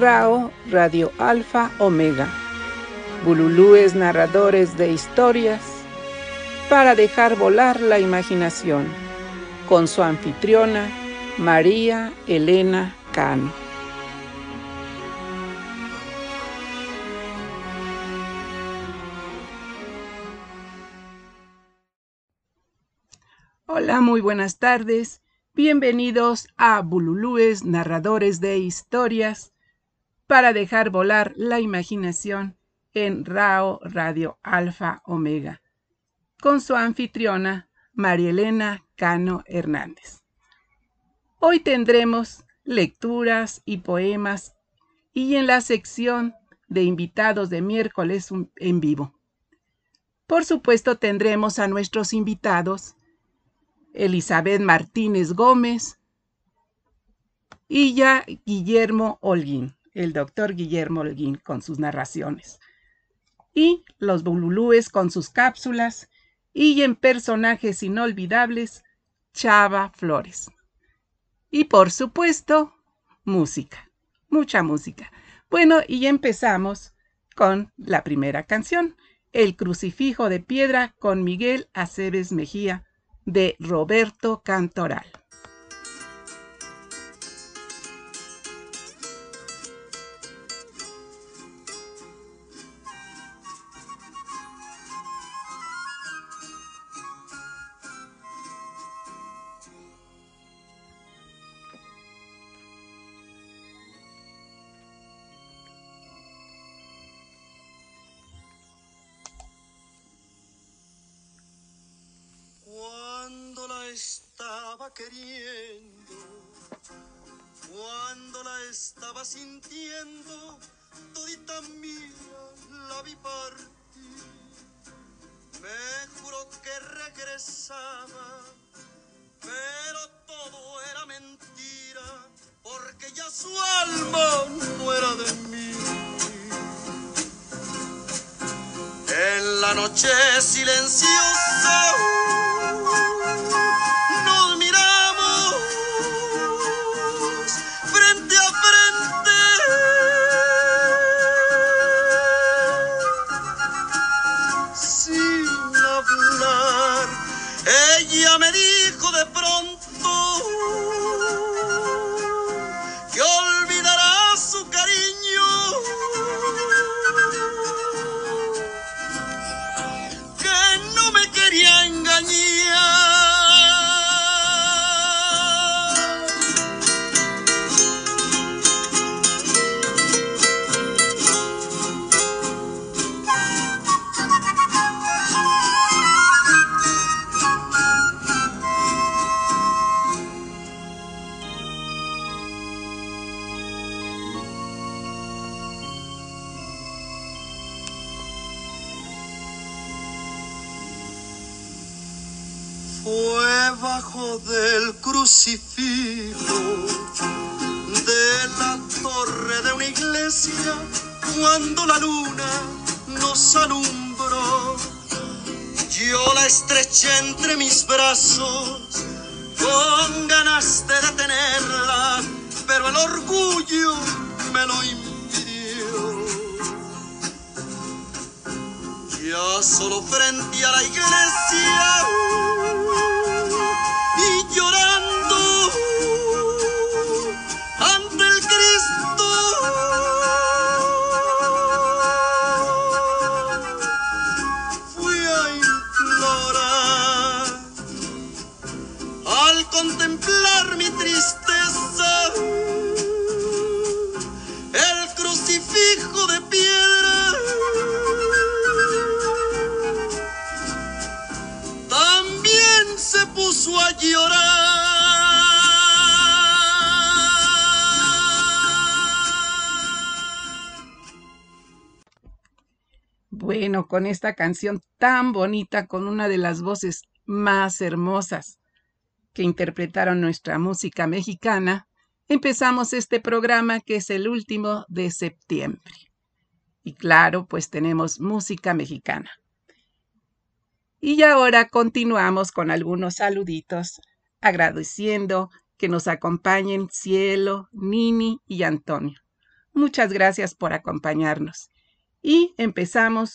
Rao Radio Alfa Omega. Bululúes narradores de historias para dejar volar la imaginación. Con su anfitriona, María Elena Cano. Hola, muy buenas tardes. Bienvenidos a Bululúes, narradores de historias, para dejar volar la imaginación en Rao Radio Alfa Omega, con su anfitriona Marielena Cano Hernández. Hoy tendremos lecturas y poemas y en la sección de invitados de miércoles en vivo. Por supuesto tendremos a nuestros invitados Elizabeth Martínez Gómez y ya Guillermo Holguín, el doctor Guillermo Holguín con sus narraciones. Y los bululúes con sus cápsulas y en personajes inolvidables, Chava Flores. Y por supuesto, música, mucha música. Bueno, y empezamos con la primera canción, El crucifijo de piedra con Miguel Aceves Mejía de Roberto Cantoral. Queriendo, cuando la estaba sintiendo, todita mía la vi partir. Me juró que regresaba, pero todo era mentira, porque ya su alma no era de mí. En la noche silenciosa estreché entre mis brazos con ganas de detenerla, pero el orgullo me lo impidió. Ya solo frente a la iglesia Bueno, con esta canción tan bonita, con una de las voces más hermosas que interpretaron nuestra música mexicana, empezamos este programa que es el último de septiembre. Y claro, pues tenemos música mexicana. Y ahora continuamos con algunos saluditos, agradeciendo que nos acompañen Cielo, Nini y Antonio. Muchas gracias por acompañarnos. Y empezamos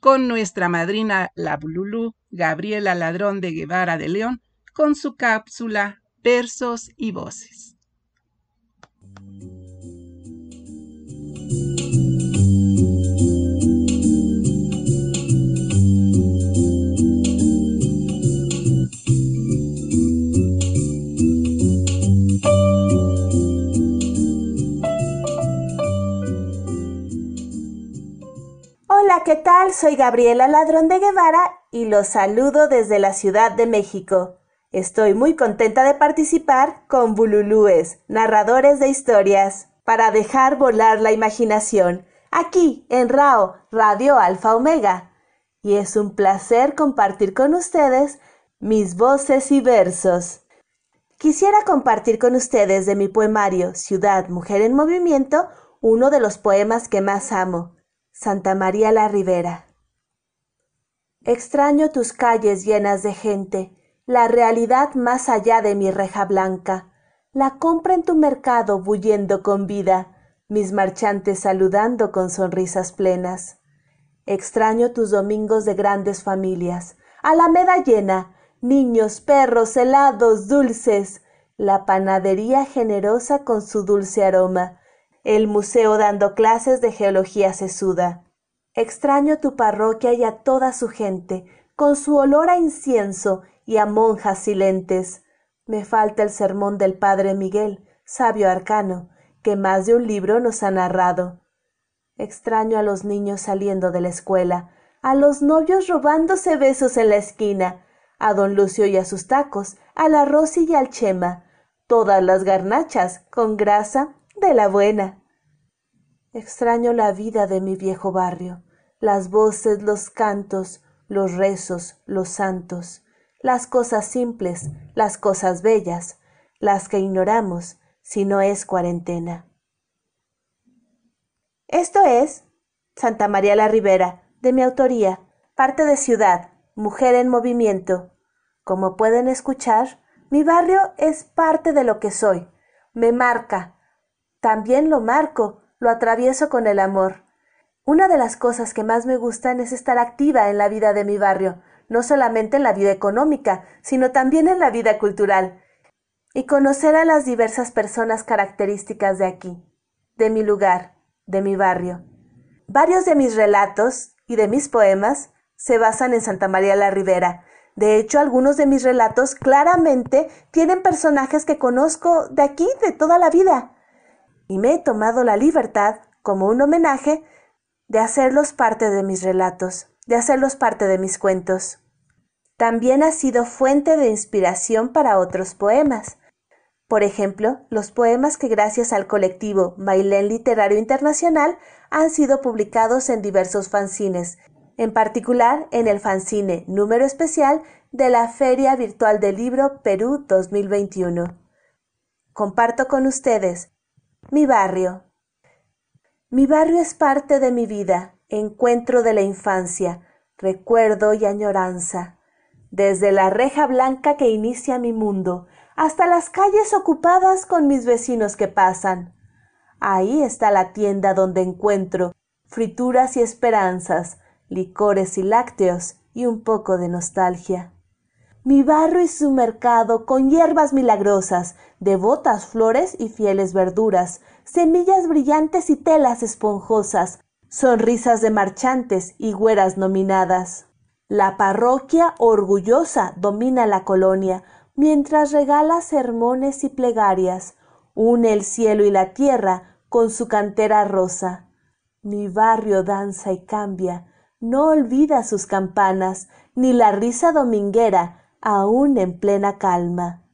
con nuestra madrina la Bululú, Gabriela Ladrón de Guevara de León, con su cápsula Versos y Voces. ¿Qué tal? Soy Gabriela Ladrón de Guevara y los saludo desde la Ciudad de México. Estoy muy contenta de participar con Bululúes, narradores de historias, para dejar volar la imaginación, aquí en RAO, Radio Alfa Omega. Y es un placer compartir con ustedes mis voces y versos. Quisiera compartir con ustedes de mi poemario Ciudad, Mujer en Movimiento, uno de los poemas que más amo Santa María la Ribera. Extraño tus calles llenas de gente, la realidad más allá de mi reja blanca, la compra en tu mercado bullendo con vida, mis marchantes saludando con sonrisas plenas. Extraño tus domingos de grandes familias, alameda llena, niños, perros, helados, dulces, la panadería generosa con su dulce aroma, el museo dando clases de geología sesuda. Extraño tu parroquia y a toda su gente, con su olor a incienso y a monjas silentes. Me falta el sermón del padre Miguel, sabio arcano, que más de un libro nos ha narrado. Extraño a los niños saliendo de la escuela, a los novios robándose besos en la esquina, a don Lucio y a sus tacos, a la Rosy y al Chema, todas las garnachas con grasa de la buena. Extraño la vida de mi viejo barrio, las voces, los cantos, los rezos, los santos, las cosas simples, las cosas bellas, las que ignoramos si no es cuarentena. Esto es Santa María la Ribera, de mi autoría, parte de Ciudad, Mujer en Movimiento. Como pueden escuchar, mi barrio es parte de lo que soy, me marca, también lo marco, lo atravieso con el amor. Una de las cosas que más me gustan es estar activa en la vida de mi barrio, no solamente en la vida económica, sino también en la vida cultural, y conocer a las diversas personas características de aquí, de mi lugar, de mi barrio. Varios de mis relatos y de mis poemas se basan en Santa María la Ribera. De hecho, algunos de mis relatos claramente tienen personajes que conozco de aquí de toda la vida y me he tomado la libertad, como un homenaje, de hacerlos parte de mis relatos, de hacerlos parte de mis cuentos. También ha sido fuente de inspiración para otros poemas. Por ejemplo, los poemas que gracias al colectivo Bailén Literario Internacional han sido publicados en diversos fanzines, en particular en el fanzine número especial de la Feria Virtual del Libro Perú 2021. Comparto con ustedes mi barrio. Mi barrio es parte de mi vida, encuentro de la infancia, recuerdo y añoranza. Desde la reja blanca que inicia mi mundo, hasta las calles ocupadas con mis vecinos que pasan. Ahí está la tienda donde encuentro frituras y esperanzas, licores y lácteos y un poco de nostalgia. Mi barrio y su mercado con hierbas milagrosas, devotas flores y fieles verduras, semillas brillantes y telas esponjosas, sonrisas de marchantes y güeras nominadas. La parroquia orgullosa domina la colonia, mientras regala sermones y plegarias, une el cielo y la tierra con su cantera rosa. Mi barrio danza y cambia, no olvida sus campanas, ni la risa dominguera aún en plena calma.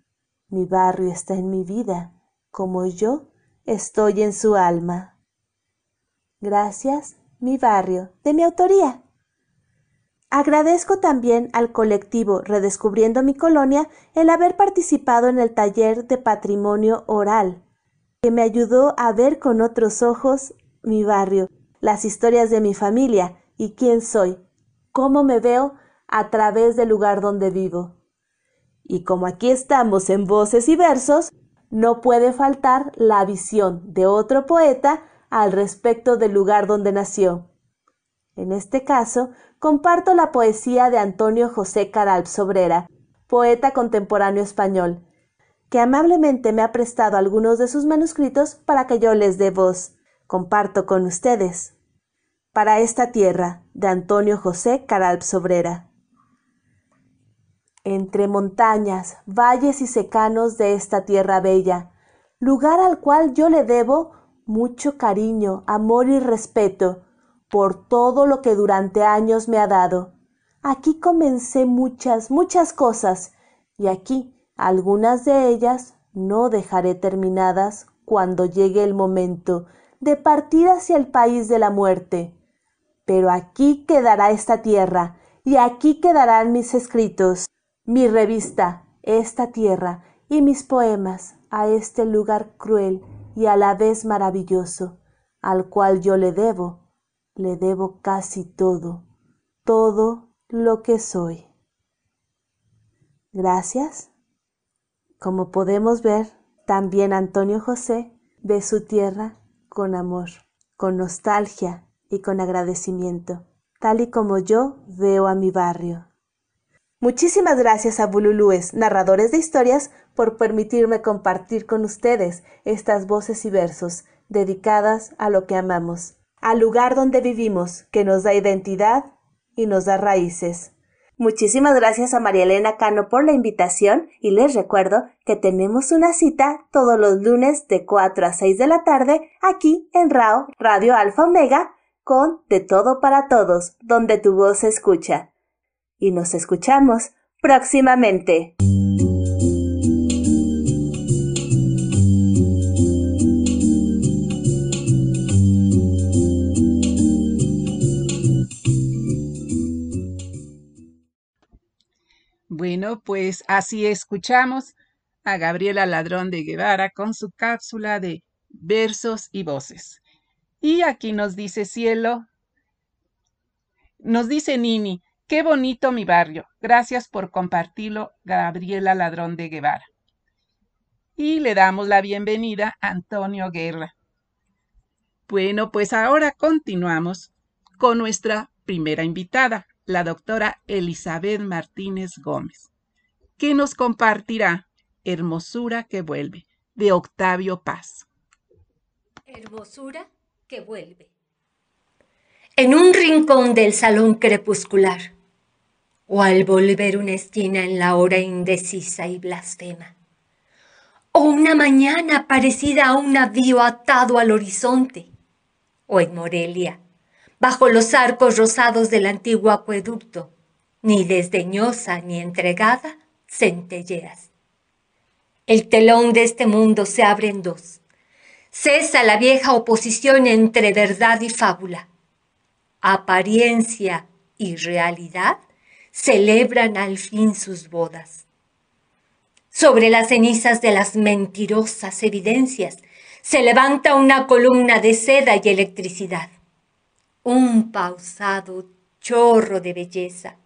Mi barrio está en mi vida, como yo estoy en su alma. Gracias, mi barrio, de mi autoría. Agradezco también al colectivo Redescubriendo mi Colonia el haber participado en el taller de patrimonio oral, que me ayudó a ver con otros ojos mi barrio, las historias de mi familia y quién soy, cómo me veo a través del lugar donde vivo. Y como aquí estamos en voces y versos, no puede faltar la visión de otro poeta al respecto del lugar donde nació. En este caso, comparto la poesía de Antonio José Caralp Sobrera, poeta contemporáneo español, que amablemente me ha prestado algunos de sus manuscritos para que yo les dé voz. Comparto con ustedes. Para esta tierra, de Antonio José Caralp Sobrera. Entre montañas, valles y secanos de esta tierra bella, lugar al cual yo le debo mucho cariño, amor y respeto por todo lo que durante años me ha dado. Aquí comencé muchas, muchas cosas, y aquí algunas de ellas no dejaré terminadas cuando llegue el momento de partir hacia el país de la muerte. Pero aquí quedará esta tierra, y aquí quedarán mis escritos, mi revista, esta tierra, y mis poemas a este lugar cruel y a la vez maravilloso, al cual yo le debo, le debo casi todo, todo lo que soy. Gracias. Como podemos ver, también Antonio José ve su tierra con amor, con nostalgia y con agradecimiento, tal y como yo veo a mi barrio. Muchísimas gracias a Bululúes, narradores de historias, por permitirme compartir con ustedes estas voces y versos dedicadas a lo que amamos, al lugar donde vivimos, que nos da identidad y nos da raíces. Muchísimas gracias a María Elena Cano por la invitación y les recuerdo que tenemos una cita todos los lunes de 4 a 6 de la tarde aquí en RAO Radio Alfa Omega con De Todo para Todos, donde tu voz se escucha y nos escuchamos próximamente. Bueno, pues así escuchamos a Gabriela Ladrón de Guevara con su cápsula de versos y voces. Y aquí nos dice Cielo, nos dice Nini, Qué bonito mi barrio. Gracias por compartirlo, Gabriela Ladrón de Guevara. Y le damos la bienvenida a Antonio Guerra. Bueno, pues ahora continuamos con nuestra primera invitada, la doctora Elizabeth Martínez Gómez, que nos compartirá Hermosura que vuelve, de Octavio Paz. Hermosura que vuelve. En un rincón del salón crepuscular, o al volver una esquina en la hora indecisa y blasfema, o una mañana parecida a un navío atado al horizonte, o en Morelia, bajo los arcos rosados del antiguo acueducto, ni desdeñosa ni entregada, centelleas. El telón de este mundo se abre en dos. Cesa la vieja oposición entre verdad y fábula. Apariencia y realidad celebran al fin sus bodas. Sobre las cenizas de las mentirosas evidencias se levanta una columna de seda y electricidad, un pausado chorro de belleza.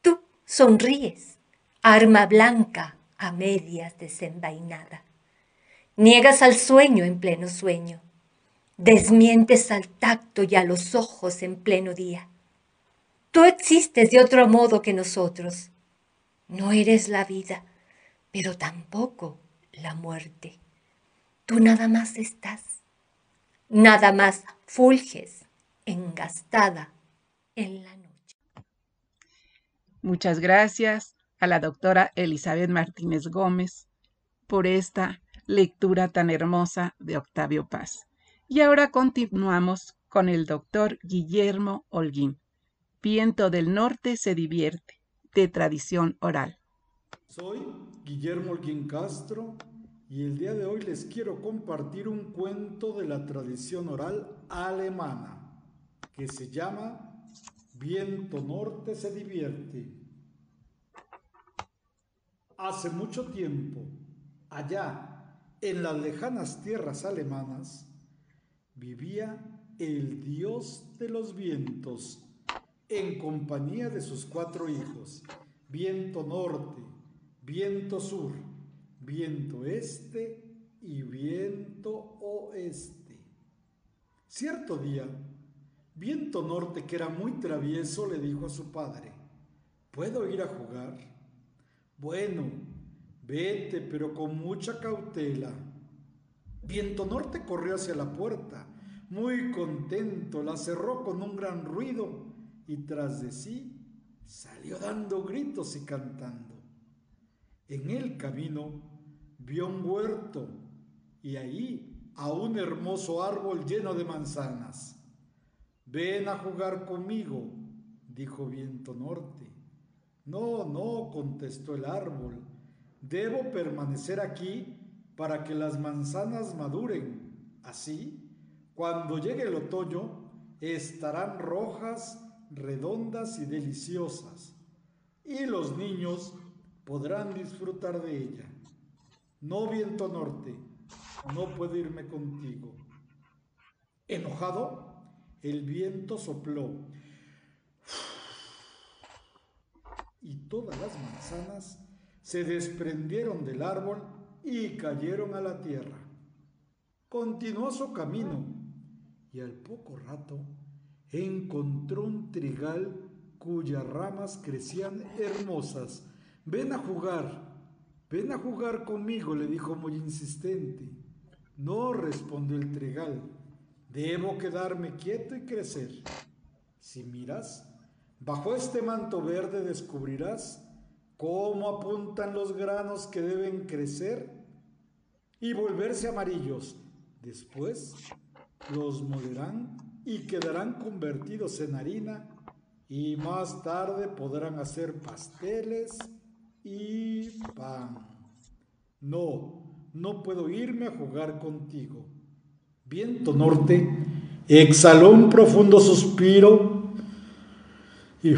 Tú sonríes, arma blanca a medias desenvainada. Niegas al sueño en pleno sueño, desmientes al tacto y a los ojos en pleno día Tú existes de otro modo que nosotros. No eres la vida, pero tampoco la muerte. Tú nada más estás, nada más fulges, engastada en la noche. Muchas gracias a la doctora Elizabeth Martínez Gómez por esta lectura tan hermosa de Octavio Paz. Y ahora continuamos con el doctor Guillermo Holguín Viento del Norte se divierte, de tradición oral. Soy Guillermo Olguín Castro y el día de hoy les quiero compartir un cuento de la tradición oral alemana que se llama Viento Norte se divierte. Hace mucho tiempo, allá en las lejanas tierras alemanas, vivía el dios de los vientos en compañía de sus cuatro hijos, viento norte, viento sur, viento este y viento oeste. Cierto día, Viento Norte, que era muy travieso, le dijo a su padre, ¿puedo ir a jugar? Bueno, vete, pero con mucha cautela. Viento Norte corrió hacia la puerta, muy contento, la cerró con un gran ruido y tras de sí salió dando gritos y cantando. En el camino vio un huerto y ahí a un hermoso árbol lleno de manzanas. Ven a jugar conmigo, dijo Viento Norte. No, no, contestó el árbol. Debo permanecer aquí para que las manzanas maduren. Así, cuando llegue el otoño, estarán rojas, redondas y deliciosas, y los niños podrán disfrutar de ella. No viento norte, no puedo irme contigo. Enojado, el viento sopló y todas las manzanas se desprendieron del árbol y cayeron a la tierra. Continuó su camino y al poco rato encontró un trigal cuyas ramas crecían hermosas. Ven a jugar, ven a jugar conmigo, le dijo muy insistente. No, respondió el trigal, debo quedarme quieto y crecer. Si miras, bajo este manto verde descubrirás cómo apuntan los granos que deben crecer y volverse amarillos. Después los molerán y quedarán convertidos en harina y más tarde podrán hacer pasteles y pan. No, no puedo irme a jugar contigo. Viento Norte exhaló un profundo suspiro y,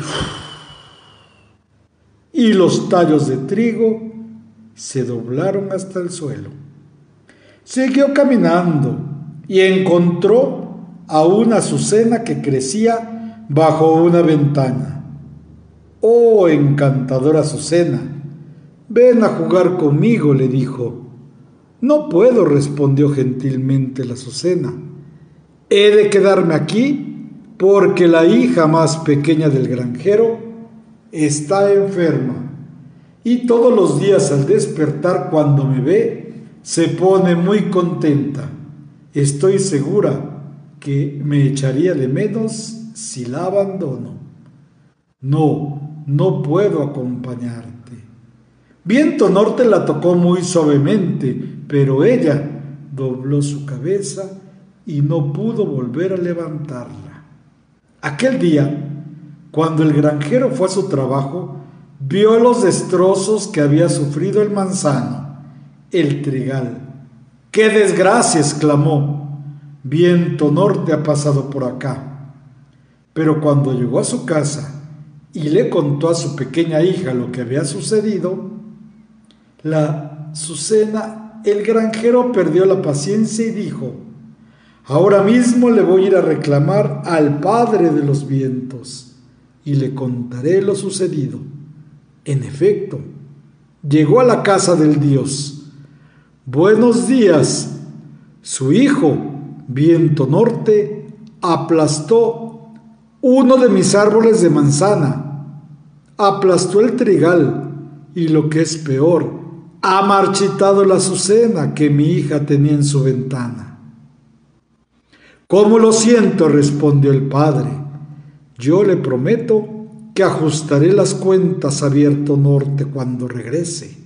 y los tallos de trigo se doblaron hasta el suelo. Siguió caminando y encontró a una azucena que crecía bajo una ventana. Oh, encantadora azucena, ven a jugar conmigo, le dijo. No puedo, respondió gentilmente la azucena. He de quedarme aquí porque la hija más pequeña del granjero está enferma y todos los días al despertar cuando me ve se pone muy contenta. Estoy segura que me echaría de menos si la abandono. No, no puedo acompañarte. Viento Norte la tocó muy suavemente, pero ella dobló su cabeza y no pudo volver a levantarla. Aquel día, cuando el granjero fue a su trabajo, vio los destrozos que había sufrido el manzano, el trigal. ¡Qué desgracia! exclamó viento norte ha pasado por acá. Pero cuando llegó a su casa y le contó a su pequeña hija lo que había sucedido, la Susena, el granjero perdió la paciencia y dijo, ahora mismo le voy a ir a reclamar al Padre de los vientos y le contaré lo sucedido. En efecto, llegó a la casa del Dios. Buenos días. Su hijo, viento norte, aplastó uno de mis árboles de manzana, aplastó el trigal y lo que es peor, ha marchitado la azucena que mi hija tenía en su ventana. ¿Cómo lo siento? respondió el padre. Yo le prometo que ajustaré las cuentas a Viento Norte cuando regrese.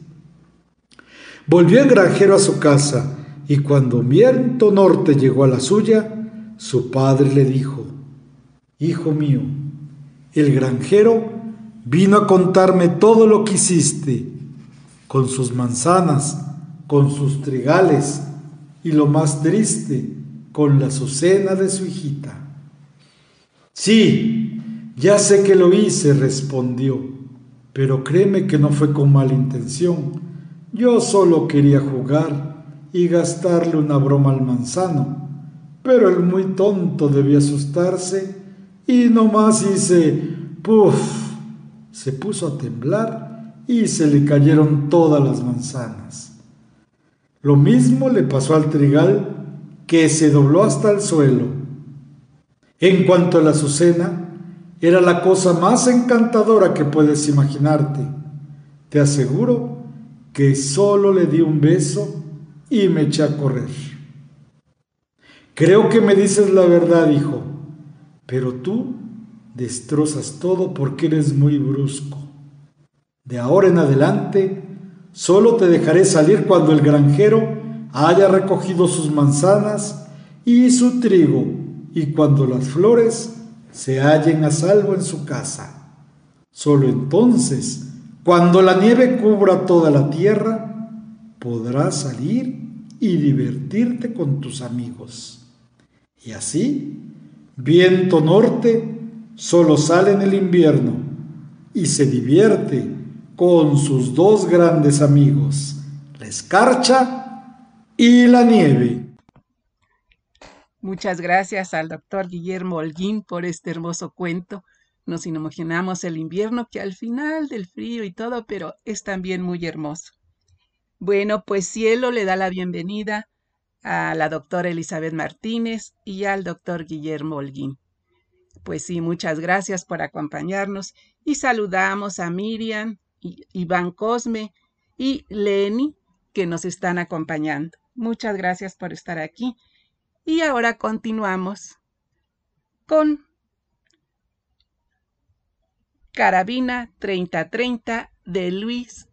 Volvió el granjero a su casa y cuando Viento Norte llegó a la suya, su padre le dijo, Hijo mío, el granjero vino a contarme todo lo que hiciste, con sus manzanas, con sus trigales, y lo más triste, con la azucena de su hijita. Sí, ya sé que lo hice, respondió, pero créeme que no fue con mala intención. Yo solo quería jugar y gastarle una broma al manzano. Pero el muy tonto debía asustarse y nomás hice puff. Se puso a temblar y se le cayeron todas las manzanas. Lo mismo le pasó al trigal que se dobló hasta el suelo En cuanto a la Azucena, era la cosa más encantadora que puedes imaginarte. Te aseguro que solo le di un beso y me eché a correr. Creo que me dices la verdad, hijo, pero tú destrozas todo porque eres muy brusco. De ahora en adelante, solo te dejaré salir cuando el granjero haya recogido sus manzanas y su trigo y cuando las flores se hallen a salvo en su casa. Solo entonces, cuando la nieve cubra toda la tierra, podrás salir y divertirte con tus amigos. Y así, viento norte solo sale en el invierno y se divierte con sus dos grandes amigos, la escarcha y la nieve. Muchas gracias al doctor Guillermo Holguín por este hermoso cuento. Nos imaginamos el invierno que al final del frío y todo, pero es también muy hermoso. Bueno, pues Cielo le da la bienvenida a la doctora Elizabeth Martínez y al doctor Guillermo Holguín. Pues sí, muchas gracias por acompañarnos y saludamos a Miriam, Iván Cosme y Leni que nos están acompañando. Muchas gracias por estar aquí y ahora continuamos con Carabina 3030 de Luis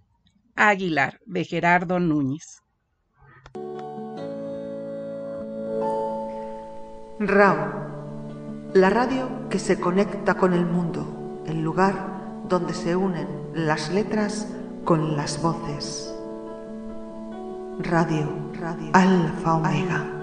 Aguilar, de Gerardo Núñez. RAW, la radio que se conecta con el mundo, el lugar donde se unen las letras con las voces. Radio, radio Alfa Omega.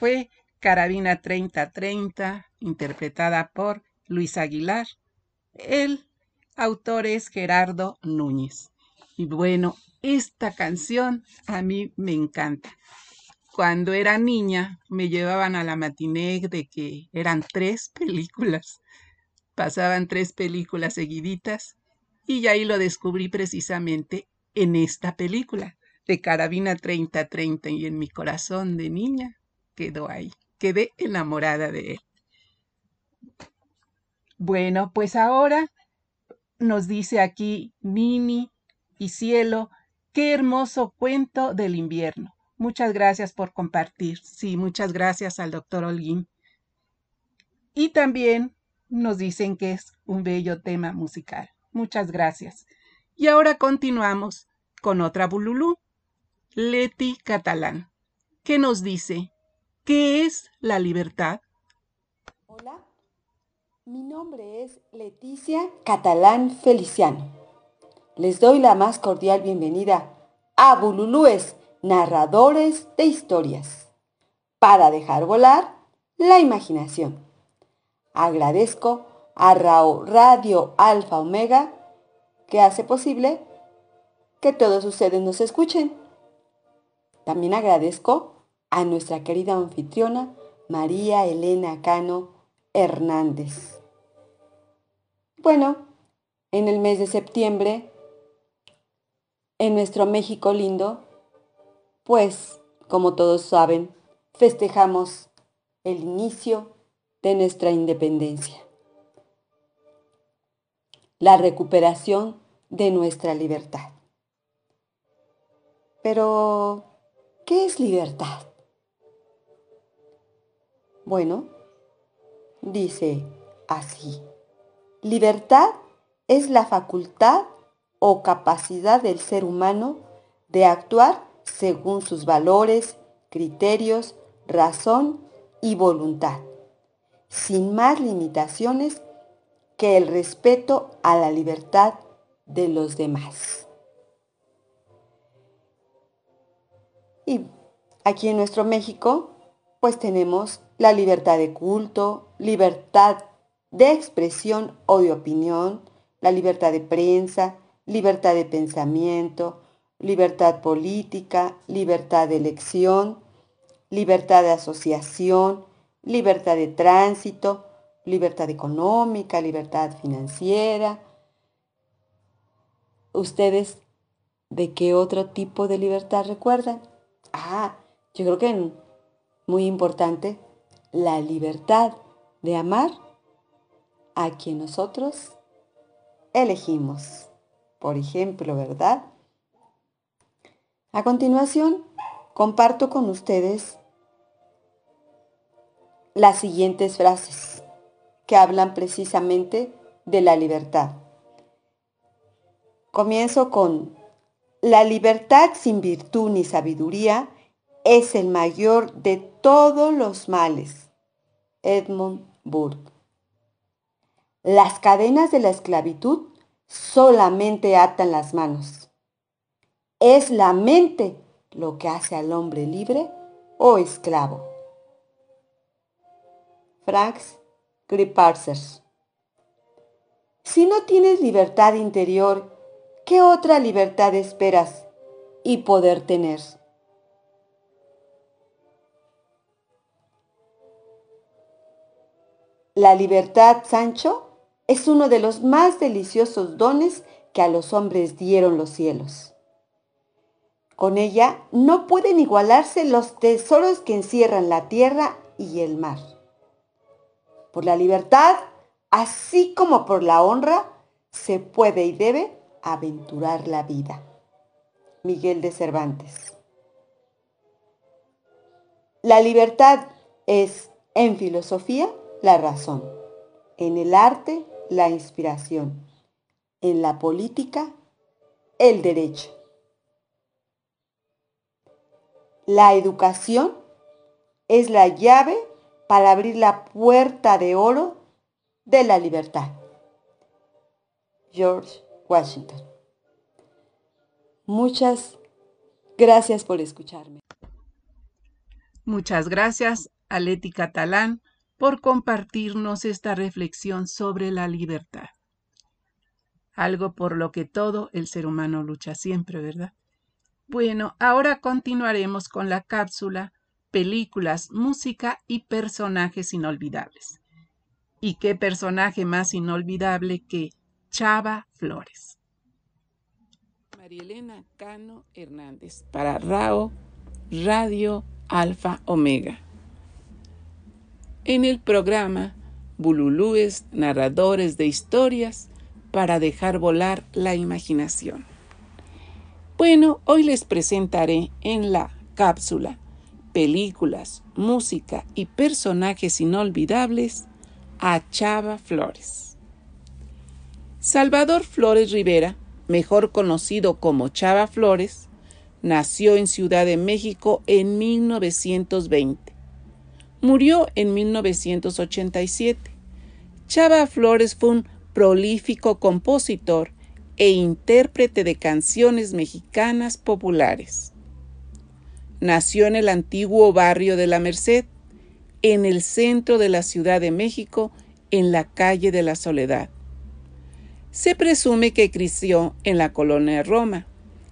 Fue Carabina 3030, interpretada por Luis Aguilar. El autor es Gerardo Núñez. Y bueno, esta canción a mí me encanta. Cuando era niña me llevaban a la matiné de que eran tres películas. Pasaban tres películas seguiditas y ahí lo descubrí precisamente en esta película de Carabina 3030 y en mi corazón de niña quedó ahí. Quedé enamorada de él. Bueno, pues ahora nos dice aquí Nini y cielo, qué hermoso cuento del invierno. Muchas gracias por compartir. Sí, muchas gracias al doctor Holguín. Y también nos dicen que es un bello tema musical. Muchas gracias. Y ahora continuamos con otra bululú, Leti Catalán, que nos dice, ¿qué es la libertad? Hola, mi nombre es Leticia Catalán Feliciano les doy la más cordial bienvenida a Bululúes, narradores de historias, para dejar volar la imaginación. Agradezco a Rao Radio Alfa Omega que hace posible que todos ustedes nos escuchen. También agradezco a nuestra querida anfitriona María Elena Cano Hernández. Bueno, en el mes de septiembre en nuestro México lindo, pues, como todos saben, festejamos el inicio de nuestra independencia, la recuperación de nuestra libertad. Pero, ¿qué es libertad? Bueno, dice así, libertad es la facultad o capacidad del ser humano de actuar según sus valores, criterios, razón y voluntad, sin más limitaciones que el respeto a la libertad de los demás. Y aquí en nuestro México, pues tenemos la libertad de culto, libertad de expresión o de opinión, la libertad de prensa, libertad de pensamiento, libertad política, libertad de elección, libertad de asociación, libertad de tránsito, libertad económica, libertad financiera. ¿Ustedes de qué otro tipo de libertad recuerdan? Ah, yo creo que muy importante, la libertad de amar a quien nosotros elegimos por ejemplo, ¿verdad? A continuación, comparto con ustedes las siguientes frases que hablan precisamente de la libertad. Comienzo con, la libertad sin virtud ni sabiduría es el mayor de todos los males. Edmund Burke. Las cadenas de la esclavitud solamente atan las manos. Es la mente lo que hace al hombre libre o esclavo. Franks Griparsers. Si no tienes libertad interior, ¿qué otra libertad esperas y poder tener? La libertad, Sancho, es uno de los más deliciosos dones que a los hombres dieron los cielos. Con ella no pueden igualarse los tesoros que encierran la tierra y el mar. Por la libertad, así como por la honra, se puede y debe aventurar la vida. Miguel de Cervantes. La libertad es, en filosofía, la razón. En el arte, la inspiración. En la política, el derecho. La educación es la llave para abrir la puerta de oro de la libertad. George Washington. Muchas gracias por escucharme. Muchas gracias a Leti Catalán por compartirnos esta reflexión sobre la libertad. Algo por lo que todo el ser humano lucha siempre, ¿verdad? Bueno, ahora continuaremos con la cápsula películas, música y personajes inolvidables. ¿Y qué personaje más inolvidable que Chava Flores? Marielena Cano Hernández para RAO Radio Alfa Omega. En el programa Bululúes, narradores de historias para dejar volar la imaginación. Bueno, hoy les presentaré en la cápsula películas, música y personajes inolvidables a Chava Flores. Salvador Flores Rivera, mejor conocido como Chava Flores, nació en Ciudad de México en 1920. Murió en 1987. Chava Flores fue un prolífico compositor e intérprete de canciones mexicanas populares. Nació en el antiguo barrio de la Merced, en el centro de la Ciudad de México, en la calle de la Soledad. Se presume que creció en la colonia Roma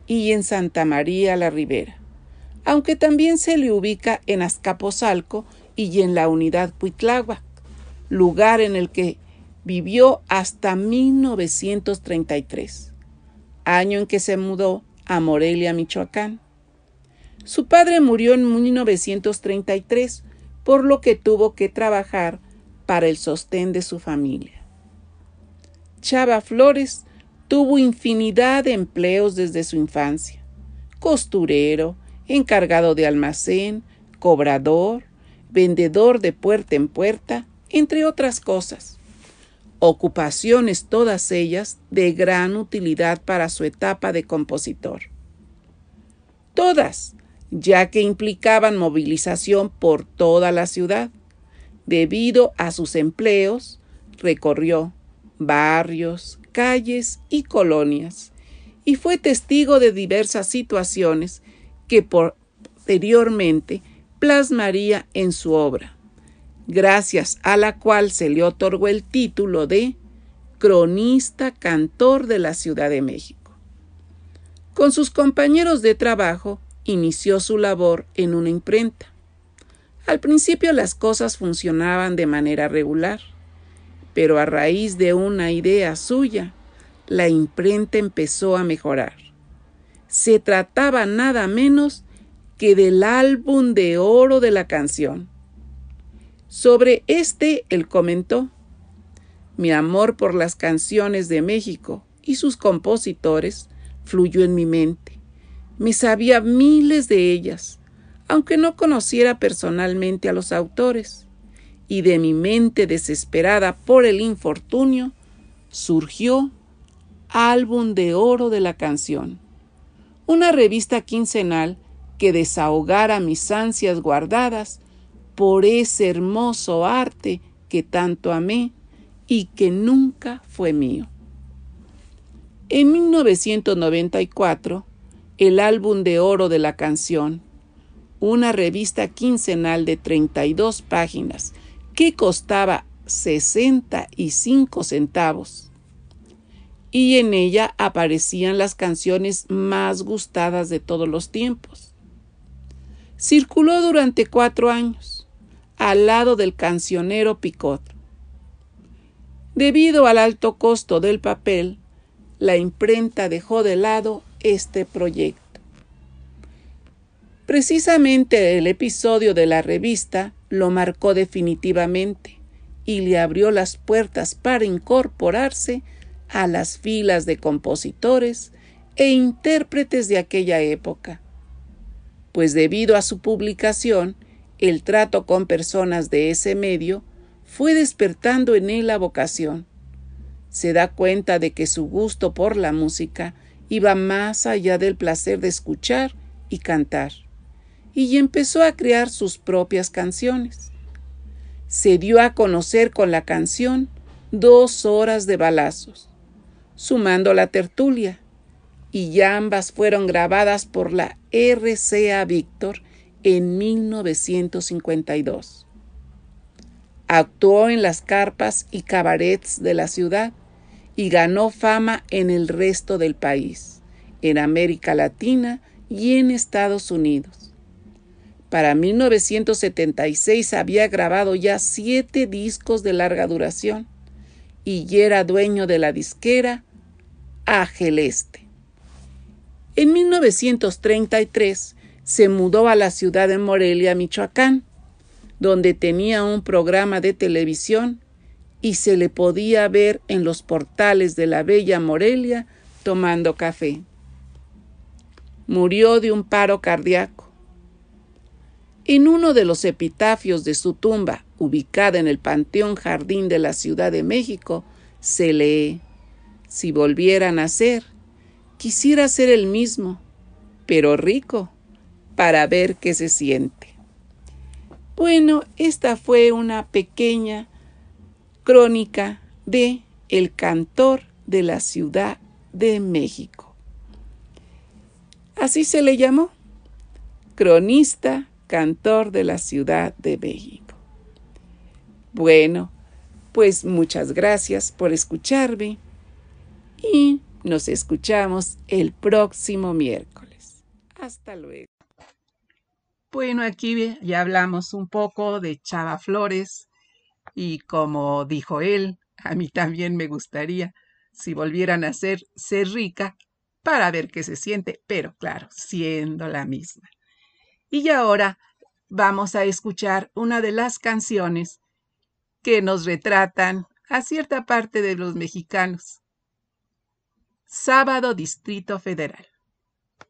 y en Santa María la Ribera, aunque también se le ubica en Azcapotzalco y en la unidad Cuitláhuac, lugar en el que vivió hasta 1933, año en que se mudó a Morelia, Michoacán. Su padre murió en 1933, por lo que tuvo que trabajar para el sostén de su familia. Chava Flores tuvo infinidad de empleos desde su infancia. Costurero, encargado de almacén, cobrador, vendedor de puerta en puerta, entre otras cosas. Ocupaciones todas ellas de gran utilidad para su etapa de compositor. Todas ya que implicaban movilización por toda la ciudad. Debido a sus empleos, recorrió barrios, calles y colonias, y fue testigo de diversas situaciones que posteriormente plasmaría en su obra, gracias a la cual se le otorgó el título de cronista cantor de la Ciudad de México. Con sus compañeros de trabajo, inició su labor en una imprenta. Al principio las cosas funcionaban de manera regular, pero a raíz de una idea suya, la imprenta empezó a mejorar. Se trataba nada menos que del álbum de oro de la canción. Sobre este él comentó, mi amor por las canciones de México y sus compositores fluyó en mi mente me sabía miles de ellas, aunque no conociera personalmente a los autores, y de mi mente desesperada por el infortunio surgió Álbum de Oro de la Canción, una revista quincenal que desahogara mis ansias guardadas por ese hermoso arte que tanto amé y que nunca fue mío. En 1994 el álbum de oro de la canción, una revista quincenal de 32 páginas que costaba 65 centavos. Y en ella aparecían las canciones más gustadas de todos los tiempos. Circuló durante cuatro años, al lado del cancionero Picot. Debido al alto costo del papel, la imprenta dejó de lado este proyecto. Precisamente el episodio de la revista lo marcó definitivamente y le abrió las puertas para incorporarse a las filas de compositores e intérpretes de aquella época. Pues debido a su publicación, el trato con personas de ese medio fue despertando en él la vocación. Se da cuenta de que su gusto por la música iba más allá del placer de escuchar y cantar, y empezó a crear sus propias canciones. Se dio a conocer con la canción Dos horas de balazos, sumando la tertulia, y ambas fueron grabadas por la RCA Víctor en 1952. Actuó en las carpas y cabarets de la ciudad y ganó fama en el resto del país, en América Latina y en Estados Unidos. Para 1976 había grabado ya siete discos de larga duración y era dueño de la disquera Ageleste. En 1933 se mudó a la ciudad de Morelia, Michoacán, donde tenía un programa de televisión y se le podía ver en los portales de la bella Morelia tomando café. Murió de un paro cardíaco. En uno de los epitafios de su tumba, ubicada en el Panteón Jardín de la Ciudad de México, se lee, si volviera a nacer, quisiera ser el mismo, pero rico, para ver qué se siente. Bueno, esta fue una pequeña crónica de El cantor de la Ciudad de México. Así se le llamó, cronista, cantor de la Ciudad de México. Bueno, pues muchas gracias por escucharme y nos escuchamos el próximo miércoles. Hasta luego. Bueno, aquí ya hablamos un poco de Chava Flores, y como dijo él, a mí también me gustaría, si volvieran a ser, ser rica, para ver qué se siente, pero claro, siendo la misma. Y ahora vamos a escuchar una de las canciones que nos retratan a cierta parte de los mexicanos. Sábado Distrito Federal.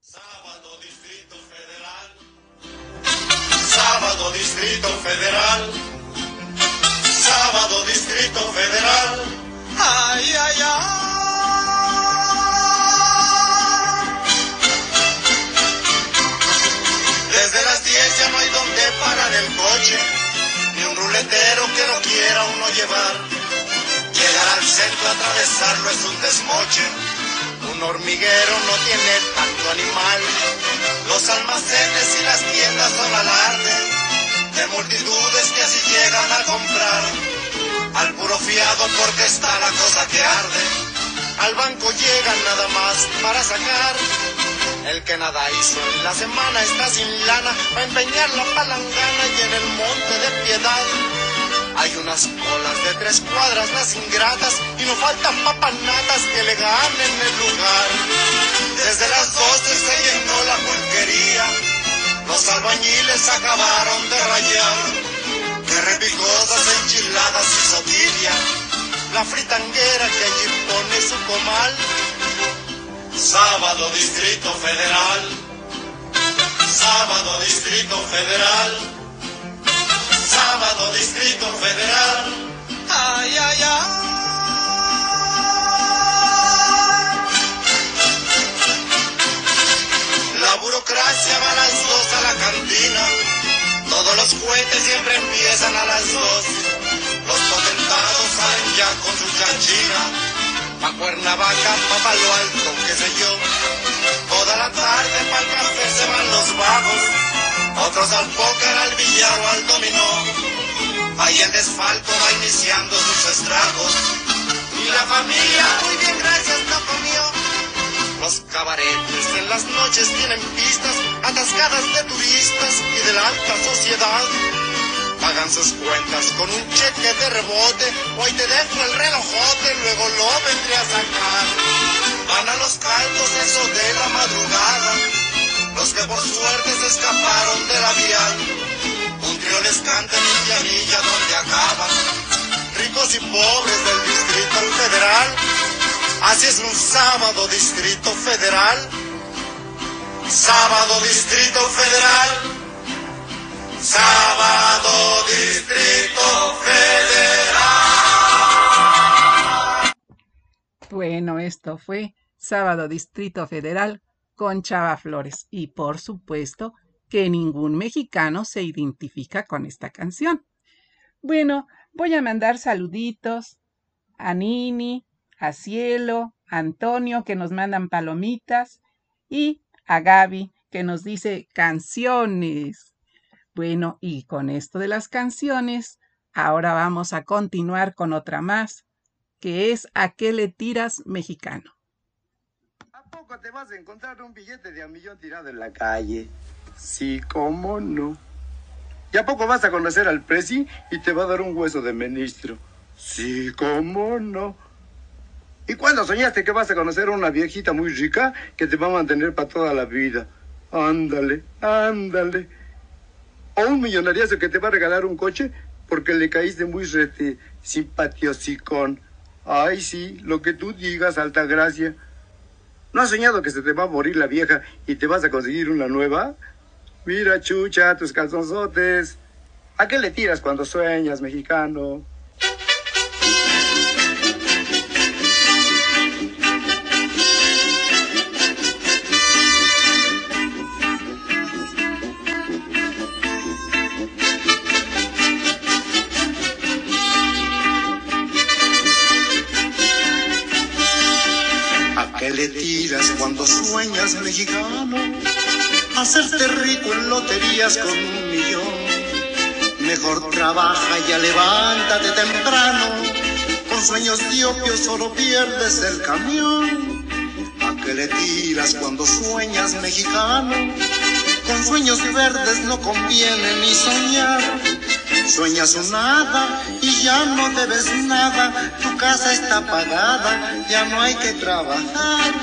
Sábado Distrito Federal. Sábado Distrito Federal sábado Distrito Federal. Ay, ay, ay. Desde las 10 ya no hay donde parar el coche, ni un ruletero que lo quiera uno llevar. Llegar al centro, atravesarlo es un desmoche. Un hormiguero no tiene tanto animal. Los almacenes y las tiendas son alarde de multitudes que así llegan a comprar, al puro fiado porque está la cosa que arde, al banco llegan nada más para sacar. El que nada hizo en la semana está sin lana para empeñar la palangana y en el monte de piedad. Hay unas colas de tres cuadras las ingratas y no faltan papanatas que le ganen el lugar. Desde las doce se llenó la pulquería los albañiles acabaron de rayar, que repicosas enchiladas y sotilla, la fritanguera que allí pone su comal. Sábado Distrito Federal, sábado Distrito Federal, sábado Distrito Federal, ay, ay, ay. burocracia va a las dos a la cantina. Todos los cohetes siempre empiezan a las dos. Los potentados salen ya con su chanchina. Pa' Cuernavaca, pa' Palo Alto, qué sé yo. Toda la tarde pa' el café se van los vagos. Otros al póker, al billar o al dominó. Ahí el desfalco va iniciando sus estragos. Y la familia, muy bien, gracias, no comió. Los cabaretes en las noches tienen pistas atascadas de turistas y de la alta sociedad. Pagan sus cuentas con un cheque de rebote, hoy te dejo el relojote, luego lo vendré a sacar. Van a los caldos eso de la madrugada, los que por suerte se escaparon de la vial. Un trío les canta en Indianilla donde acaban, ricos y pobres del Distrito Federal Así es un sábado Distrito Federal. Sábado Distrito Federal. Sábado Distrito Federal. Bueno, esto fue Sábado Distrito Federal con Chava Flores. Y por supuesto que ningún mexicano se identifica con esta canción. Bueno, voy a mandar saluditos a Nini, a Cielo, a Antonio que nos mandan palomitas y a Gaby que nos dice canciones. Bueno, y con esto de las canciones, ahora vamos a continuar con otra más, que es ¿A qué le tiras mexicano? ¿A poco te vas a encontrar un billete de un millón tirado en la calle? Sí, cómo no. ¿Y a poco vas a conocer al presi y te va a dar un hueso de ministro? Sí, cómo no. ¿Y cuándo soñaste que vas a conocer a una viejita muy rica que te va a mantener para toda la vida? Ándale, ándale. O un millonariazo que te va a regalar un coche porque le caíste muy rete, simpatiosicón. Ay, sí, lo que tú digas, alta gracia. ¿No has soñado que se te va a morir la vieja y te vas a conseguir una nueva? Mira, chucha, tus calzonzotes. ¿A qué le tiras cuando sueñas, mexicano? Cuando sueñas, mexicano? Hacerte rico en loterías con un millón. Mejor trabaja y levántate temprano. Con sueños de opio solo pierdes el camión. ¿A qué le tiras cuando sueñas, mexicano? Con sueños verdes no conviene ni soñar. Sueñas un nada y ya no debes nada. Tu casa está pagada, ya no hay que trabajar.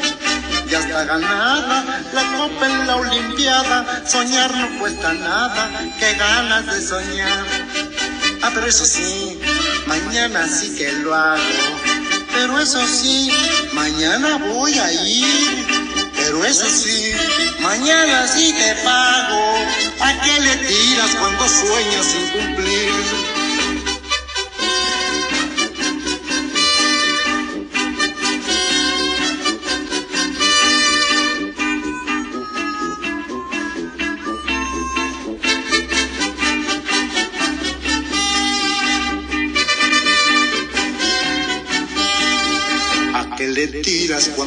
Ya está ganada la copa en la Olimpiada. Soñar no cuesta nada, qué ganas de soñar. Ah, pero eso sí, mañana sí que lo hago. Pero eso sí, mañana voy a ir. Pero eso sí, mañana sí te pago. ¿A qué le tiras cuando sueñas sin cumplir?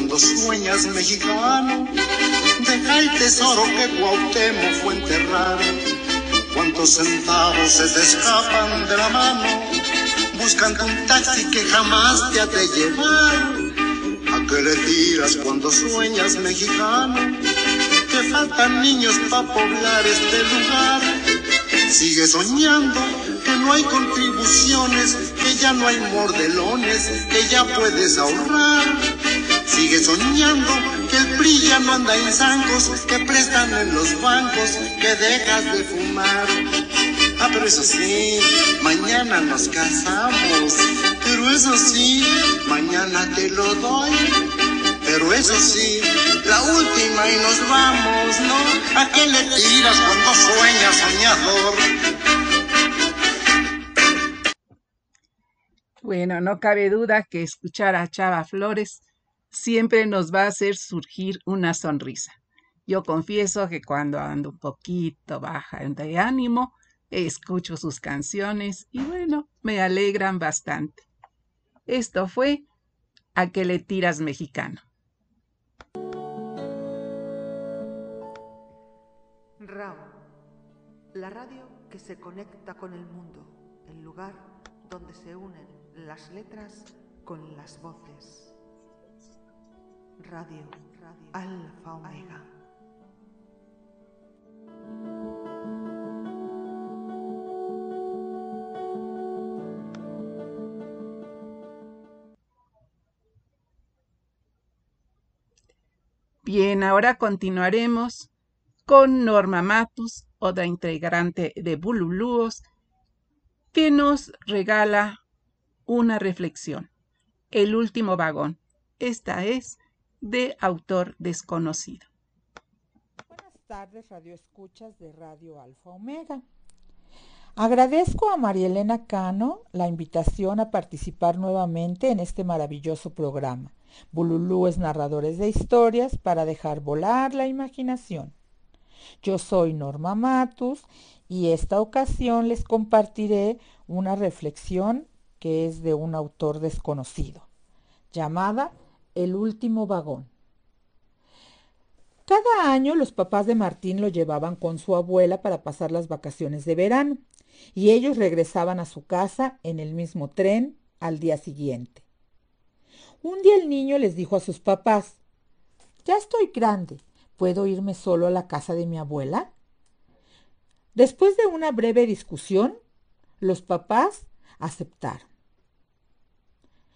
Cuando sueñas mexicano? Deja el tesoro que Cuauhtémoc fue enterrado. ¿Cuántos centavos se te escapan de la mano? Buscando un taxi que jamás te ha de llevar. ¿A qué le tiras cuando sueñas mexicano? Que faltan niños para poblar este lugar. Sigue soñando que no hay contribuciones, que ya no hay mordelones, que ya puedes ahorrar. Sigue soñando que el PRI no anda en zancos, que prestan en los bancos, que dejas de fumar. Ah, pero eso sí, mañana nos casamos. Pero eso sí, mañana te lo doy. Pero eso sí, la última y nos vamos, ¿no? ¿A qué le tiras cuando sueñas, soñador? Bueno, no cabe duda que escuchar a Chava Flores siempre nos va a hacer surgir una sonrisa. Yo confieso que cuando ando un poquito baja de ánimo, escucho sus canciones y bueno, me alegran bastante. Esto fue A que le tiras mexicano. RAO, la radio que se conecta con el mundo, el lugar donde se unen las letras con las voces. Radio, radio Alfa Omega. Bien, ahora continuaremos con Norma Matus, otra integrante de Bululúos, que nos regala una reflexión. El último vagón. Esta es de autor desconocido. Buenas tardes, Radio Escuchas de Radio Alfa Omega. Agradezco a María Elena Cano la invitación a participar nuevamente en este maravilloso programa. Bululúes narradores de historias para dejar volar la imaginación. Yo soy Norma Matus y esta ocasión les compartiré una reflexión que es de un autor desconocido, llamada El último vagón. Cada año los papás de Martín lo llevaban con su abuela para pasar las vacaciones de verano y ellos regresaban a su casa en el mismo tren al día siguiente. Un día el niño les dijo a sus papás, ya estoy grande, ¿puedo irme solo a la casa de mi abuela? Después de una breve discusión, los papás aceptaron.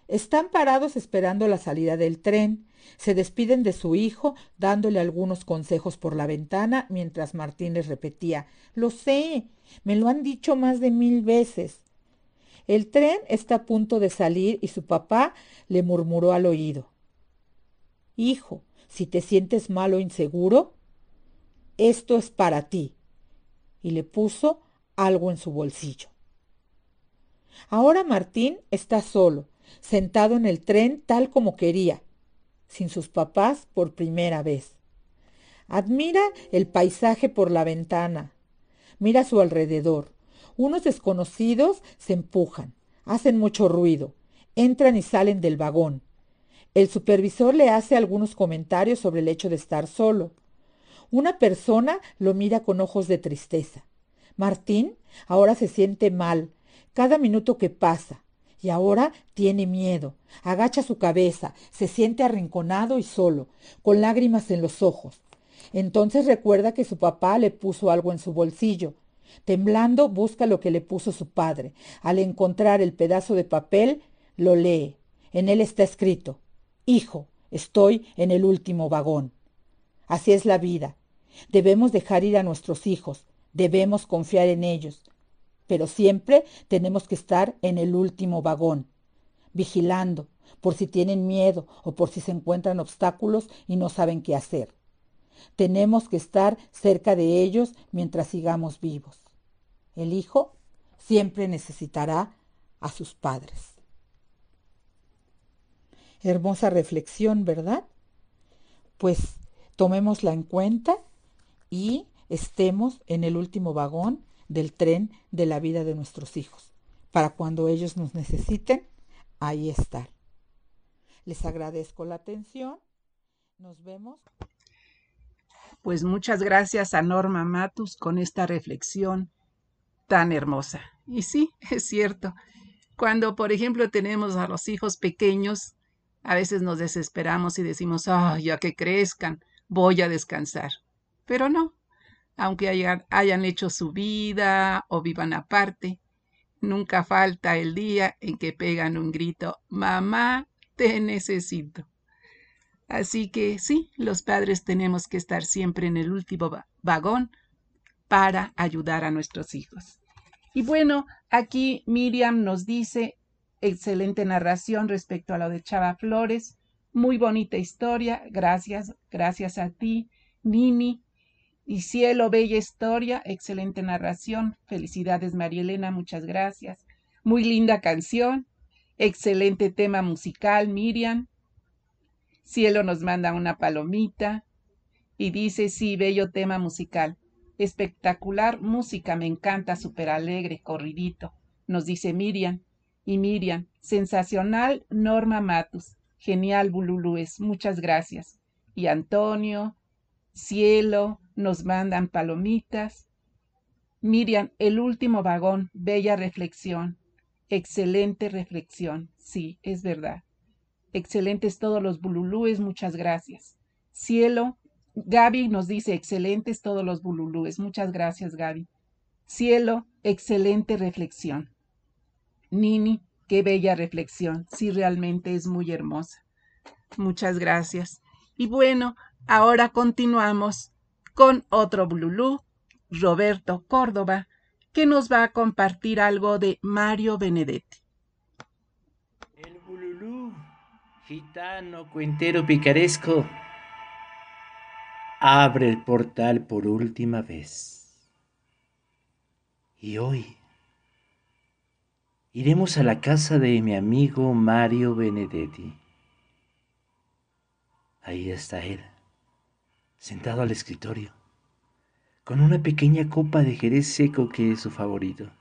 Están parados esperando la salida del tren. Se despiden de su hijo, dándole algunos consejos por la ventana, mientras Martín les repetía, Lo sé, me lo han dicho más de mil veces. El tren está a punto de salir y su papá le murmuró al oído. Hijo, si te sientes mal o inseguro, esto es para ti. Y le puso algo en su bolsillo. Ahora Martín está solo, sentado en el tren tal como quería, sin sus papás por primera vez. Admira el paisaje por la ventana, mira a su alrededor. Unos desconocidos se empujan, hacen mucho ruido, entran y salen del vagón. El supervisor le hace algunos comentarios sobre el hecho de estar solo. Una persona lo mira con ojos de tristeza. Martín ahora se siente mal cada minuto que pasa y ahora tiene miedo. Agacha su cabeza, se siente arrinconado y solo, con lágrimas en los ojos. Entonces recuerda que su papá le puso algo en su bolsillo. Temblando busca lo que le puso su padre. Al encontrar el pedazo de papel, lo lee. En él está escrito, Hijo, estoy en el último vagón. Así es la vida. Debemos dejar ir a nuestros hijos, debemos confiar en ellos, pero siempre tenemos que estar en el último vagón, vigilando, por si tienen miedo o por si se encuentran obstáculos y no saben qué hacer. Tenemos que estar cerca de ellos mientras sigamos vivos. El hijo siempre necesitará a sus padres. Hermosa reflexión, ¿verdad? Pues tomémosla en cuenta y estemos en el último vagón del tren de la vida de nuestros hijos. Para cuando ellos nos necesiten, ahí estar. Les agradezco la atención. Nos vemos. Pues muchas gracias a Norma Matus con esta reflexión tan hermosa. Y sí, es cierto. Cuando, por ejemplo, tenemos a los hijos pequeños, a veces nos desesperamos y decimos, ah, ya que crezcan, voy a descansar. Pero no, aunque hayan, hecho su vida o vivan aparte, nunca falta el día en que pegan un grito, mamá, te necesito. Así que sí, los padres tenemos que estar siempre en el último vagón para ayudar a nuestros hijos. Y bueno, aquí Miriam nos dice, excelente narración respecto a lo de Chava Flores, muy bonita historia, gracias, gracias a ti, Nini, y cielo, bella historia, excelente narración. Felicidades, María Elena, muchas gracias. Muy linda canción, excelente tema musical, Miriam. Cielo nos manda una palomita y dice, sí, bello tema musical. Espectacular música, me encanta, súper alegre, corridito, nos dice Miriam. Y Miriam, sensacional Norma Matus, genial Bululúes, muchas gracias. Y Antonio, Cielo, nos mandan palomitas. Miriam, el último vagón, bella reflexión. Excelente reflexión. Sí, es verdad. Excelentes todos los bululúes, muchas gracias. Cielo, Gaby nos dice excelentes todos los bululúes. Muchas gracias, Gaby. Cielo, excelente reflexión. Nini, qué bella reflexión. Sí, realmente es muy hermosa. Muchas gracias. Y bueno, ahora continuamos con otro Blulú, Roberto Córdoba, que nos va a compartir algo de Mario Benedetti. El Bululú, gitano, cuentero picaresco, abre el portal por última vez. Y hoy iremos a la casa de mi amigo Mario Benedetti. Ahí está él, sentado al escritorio, con una pequeña copa de jerez seco que es su favorito.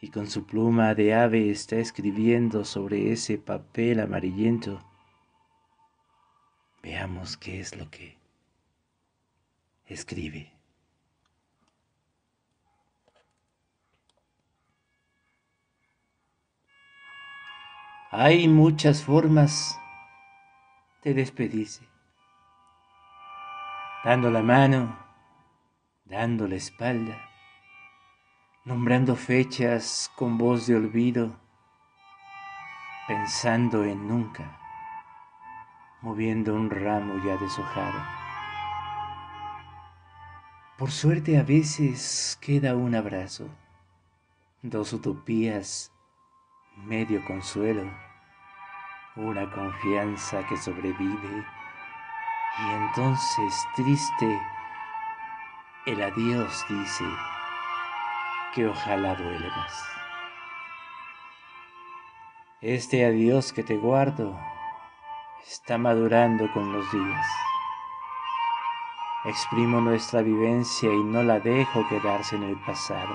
Y con su pluma de ave está escribiendo sobre ese papel amarillento. Veamos qué es lo que escribe. Hay muchas formas de despedirse. Dando la mano, dando la espalda, nombrando fechas con voz de olvido, pensando en nunca, moviendo un ramo ya deshojado. Por suerte a veces queda un abrazo, dos utopías medio consuelo, una confianza que sobrevive y entonces triste el adiós dice que ojalá duele más. Este adiós que te guardo está madurando con los días. Exprimo nuestra vivencia y no la dejo quedarse en el pasado.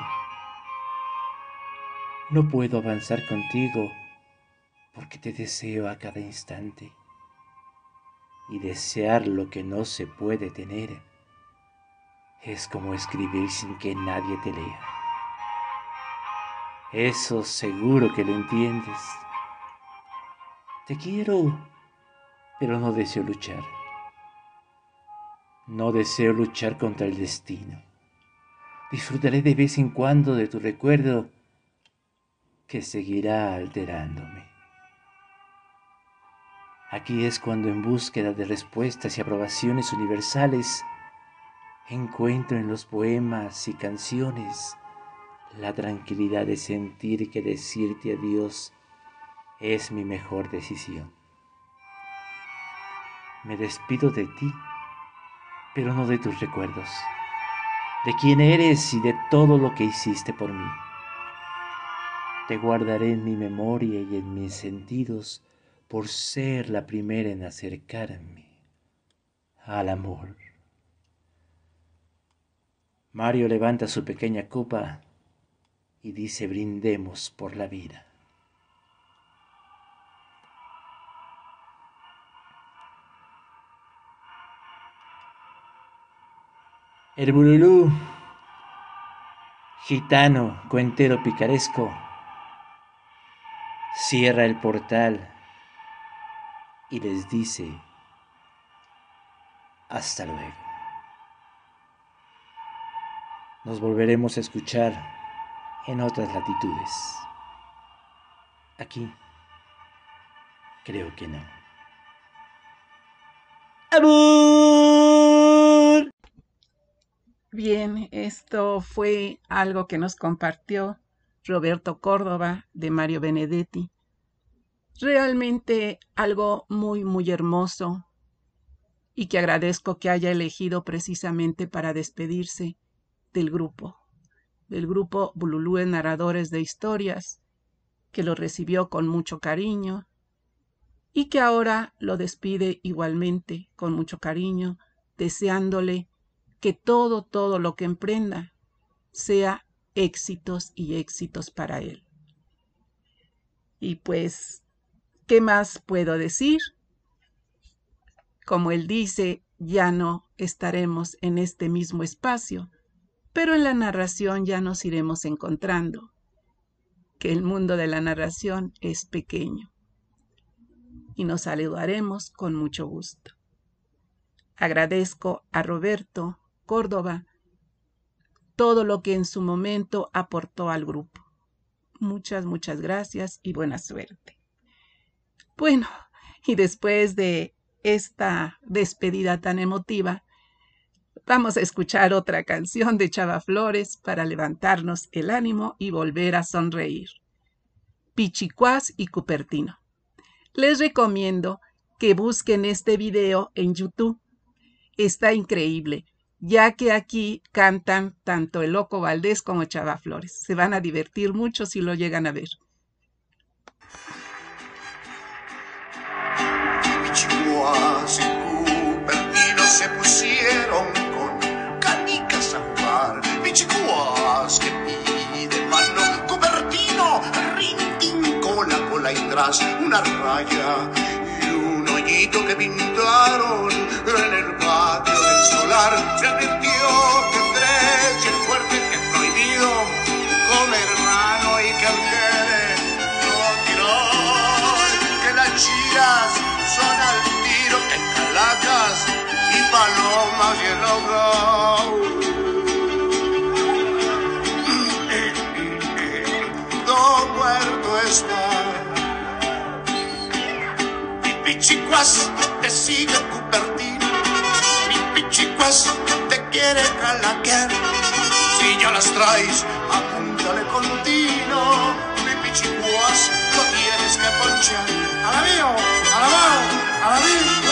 No puedo avanzar contigo porque te deseo a cada instante. Y desear lo que no se puede tener es como escribir sin que nadie te lea. Eso seguro que lo entiendes. Te quiero, pero no deseo luchar. No deseo luchar contra el destino. Disfrutaré de vez en cuando de tu recuerdo que seguirá alterándome. Aquí es cuando en búsqueda de respuestas y aprobaciones universales encuentro en los poemas y canciones la tranquilidad de sentir que decirte adiós es mi mejor decisión. Me despido de ti, pero no de tus recuerdos, de quién eres y de todo lo que hiciste por mí. Te guardaré en mi memoria y en mis sentidos por ser la primera en acercarme al amor. Mario levanta su pequeña copa y dice brindemos por la vida. El bululú, gitano, cuentero picaresco, cierra el portal y les dice, hasta luego. Nos volveremos a escuchar en otras latitudes. Aquí, creo que no. ¡Amor! Bien, esto fue algo que nos compartió Roberto Córdoba de Mario Benedetti. Realmente algo muy, muy hermoso y que agradezco que haya elegido precisamente para despedirse del grupo, del grupo Bululúes Narradores de Historias, que lo recibió con mucho cariño y que ahora lo despide igualmente con mucho cariño, deseándole que todo, todo lo que emprenda sea éxitos y éxitos para él. Y pues, ¿qué más puedo decir? Como él dice, ya no estaremos en este mismo espacio, pero en la narración ya nos iremos encontrando, que el mundo de la narración es pequeño. Y nos saludaremos con mucho gusto. Agradezco a Roberto Córdoba todo lo que en su momento aportó al grupo. Muchas, muchas gracias y buena suerte. Bueno, y después de esta despedida tan emotiva, vamos a escuchar otra canción de Chava Flores para levantarnos el ánimo y volver a sonreír. Pichicuás y Cupertino. Les recomiendo que busquen este video en YouTube. Está increíble ya que aquí cantan tanto el Loco Valdés como Chava Flores. Se van a divertir mucho si lo llegan a ver. Se pusieron con canicas a jugar. Pichicuas que pide mano, Cupertino, rintin con la cola y tras una raya y un hoyito que pintaron en el patio del solar. Se advirtió que tres y el fuerte que es prohibido comer mano y que alquere no tiró, que las chiras son al tiro que calacas y palomas y el Todo muerto está. Mi pichicuas te sigue Cupertino. Mi pichicuas te quiere calaquear. Si ya las traes, apúntale continuo. Mi pichicuas lo tienes que ponchar. A la mío, a la mano, a la mío,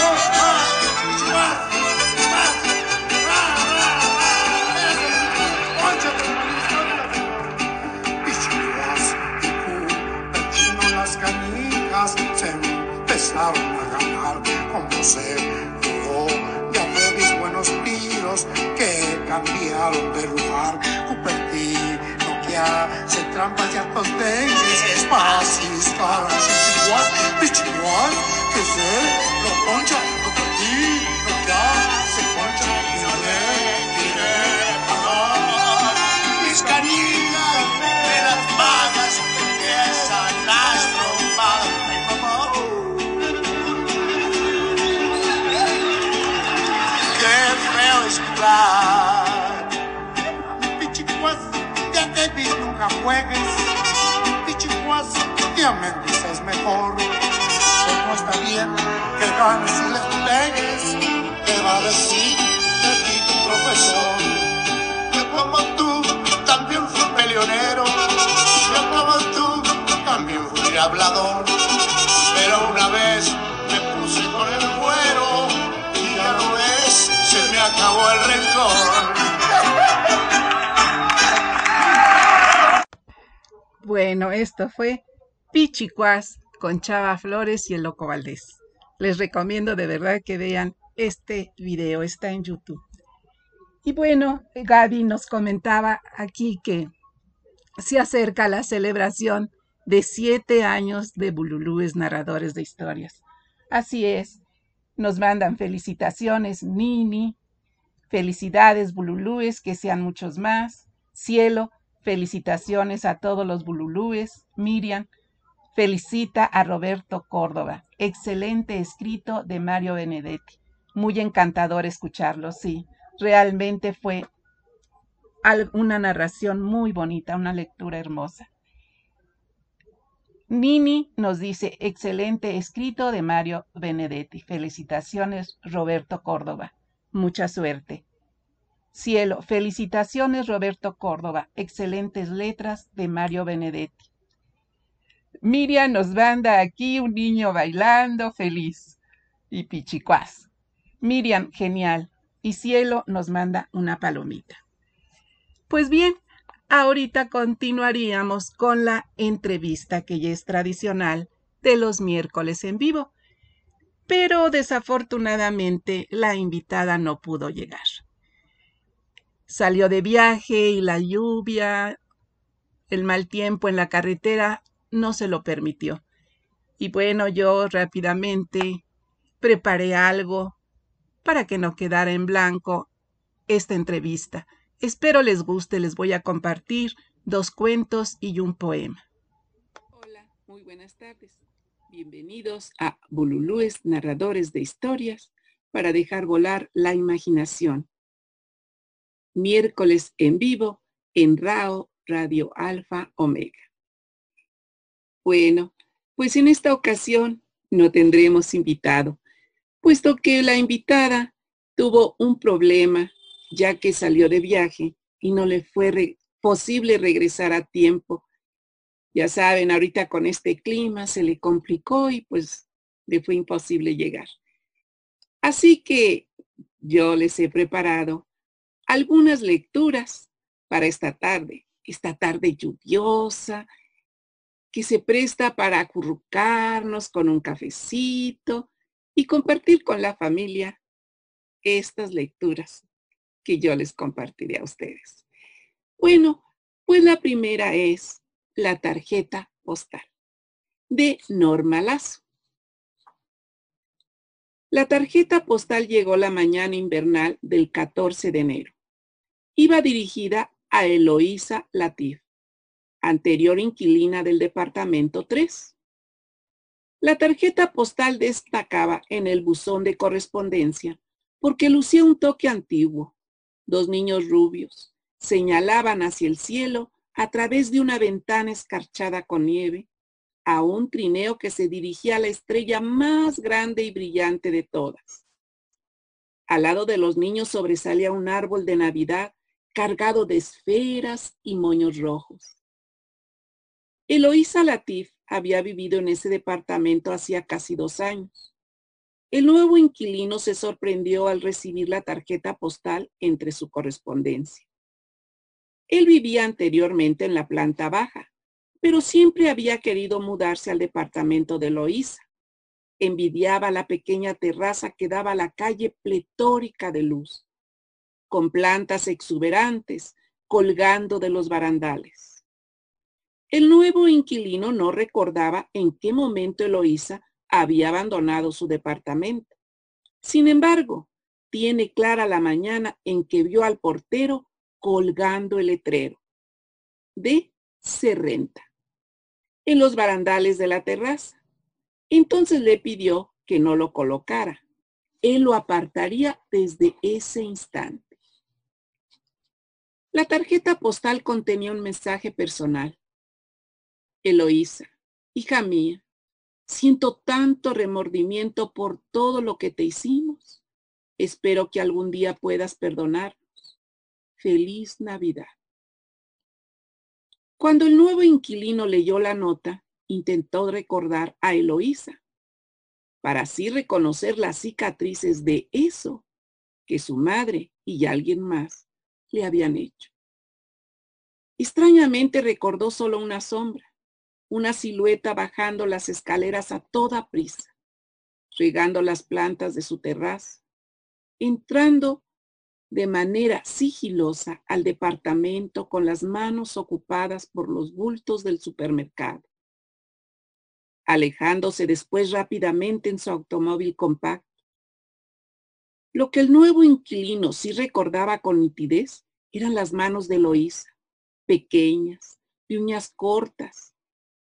empezaron a ganar como se jugó. Ya de mis buenos tiros que cambiaron de lugar. Cupertino que hace trampas y hartos dengues, pasis, caras, pichicuas, pichicuas, que se lo poncha. Cupertino ya se jugar. Pichicuas, ya te vi, nunca juegues. Pichicuas, ya me dices mejor. Que no está bien que ganes y les pegues. ¿Qué va a decir de ti tu profesor? Yo como tú también fui peleonero. Yo como tú también fui hablador. Pero una vez acabó el rencor. Bueno, esto fue Pichicuás con Chava Flores y el Loco Valdés. Les recomiendo de verdad que vean este video, está en YouTube. Y bueno, Gaby nos comentaba aquí que se acerca la celebración de siete años de Bululúes Narradores de Historias. Así es, nos mandan felicitaciones, Nini, felicidades Bululúes, que sean muchos más, Cielo, felicitaciones a todos los Bululúes, Miriam, felicita a Roberto Córdoba, excelente escrito de Mario Benedetti, muy encantador escucharlo, sí, realmente fue una narración muy bonita, una lectura hermosa. Nini nos dice, excelente escrito de Mario Benedetti. Felicitaciones, Roberto Córdoba. Mucha suerte. Cielo, felicitaciones, Roberto Córdoba. Excelentes letras de Mario Benedetti. Miriam nos manda aquí un niño bailando feliz. Y pichicuás. Miriam, genial. Y Cielo nos manda una palomita. Pues bien, ahorita continuaríamos con la entrevista que ya es tradicional de los miércoles en vivo. Pero desafortunadamente la invitada no pudo llegar. Salió de viaje y la lluvia, el mal tiempo en la carretera no se lo permitió. Y bueno, yo rápidamente preparé algo para que no quedara en blanco esta entrevista. Espero les guste, les voy a compartir dos cuentos y un poema. Hola, muy buenas tardes. Bienvenidos a Bululúes Narradores de Historias para dejar volar la imaginación. Miércoles en vivo en RAO Radio Alfa Omega. Bueno, pues en esta ocasión no tendremos invitado, puesto que la invitada tuvo un problema ya que salió de viaje y no le fue posible regresar a tiempo. Ya saben, ahorita con este clima se le complicó y pues le fue imposible llegar. Así que yo les he preparado algunas lecturas para esta tarde, esta tarde lluviosa, que se presta para acurrucarnos con un cafecito y compartir con la familia estas lecturas que yo les compartiré a ustedes. Bueno, pues la primera es la tarjeta postal de Norma Lazo. La tarjeta postal llegó la mañana invernal del 14 de enero. Iba dirigida a Eloísa Latif, anterior inquilina del departamento 3. La tarjeta postal destacaba en el buzón de correspondencia porque lucía un toque antiguo. Dos niños rubios señalaban hacia el cielo a través de una ventana escarchada con nieve a un trineo que se dirigía a la estrella más grande y brillante de todas. Al lado de los niños sobresalía un árbol de Navidad cargado de esferas y moños rojos. Eloísa Latif había vivido en ese departamento hacía casi dos años. El nuevo inquilino se sorprendió al recibir la tarjeta postal entre su correspondencia. Él vivía anteriormente en la planta baja, pero siempre había querido mudarse al departamento de Eloísa. Envidiaba la pequeña terraza que daba a la calle pletórica de luz, con plantas exuberantes colgando de los barandales. El nuevo inquilino no recordaba en qué momento Eloísa había abandonado su departamento. Sin embargo, tiene clara la mañana en que vio al portero colgando el letrero de se renta en los barandales de la terraza. Entonces le pidió que no lo colocara. Él lo apartaría desde ese instante. La tarjeta postal contenía un mensaje personal. Eloísa, hija mía, siento tanto remordimiento por todo lo que te hicimos. Espero que algún día puedas perdonarnos. Feliz Navidad. Cuando el nuevo inquilino leyó la nota, intentó recordar a Eloísa, para así reconocer las cicatrices de eso que su madre y alguien más le habían hecho. Extrañamente recordó solo una sombra, una silueta bajando las escaleras a toda prisa, regando las plantas de su terraza, entrando de manera sigilosa al departamento con las manos ocupadas por los bultos del supermercado, alejándose después rápidamente en su automóvil compacto. Lo que el nuevo inquilino sí recordaba con nitidez eran las manos de Eloísa, pequeñas, de uñas cortas,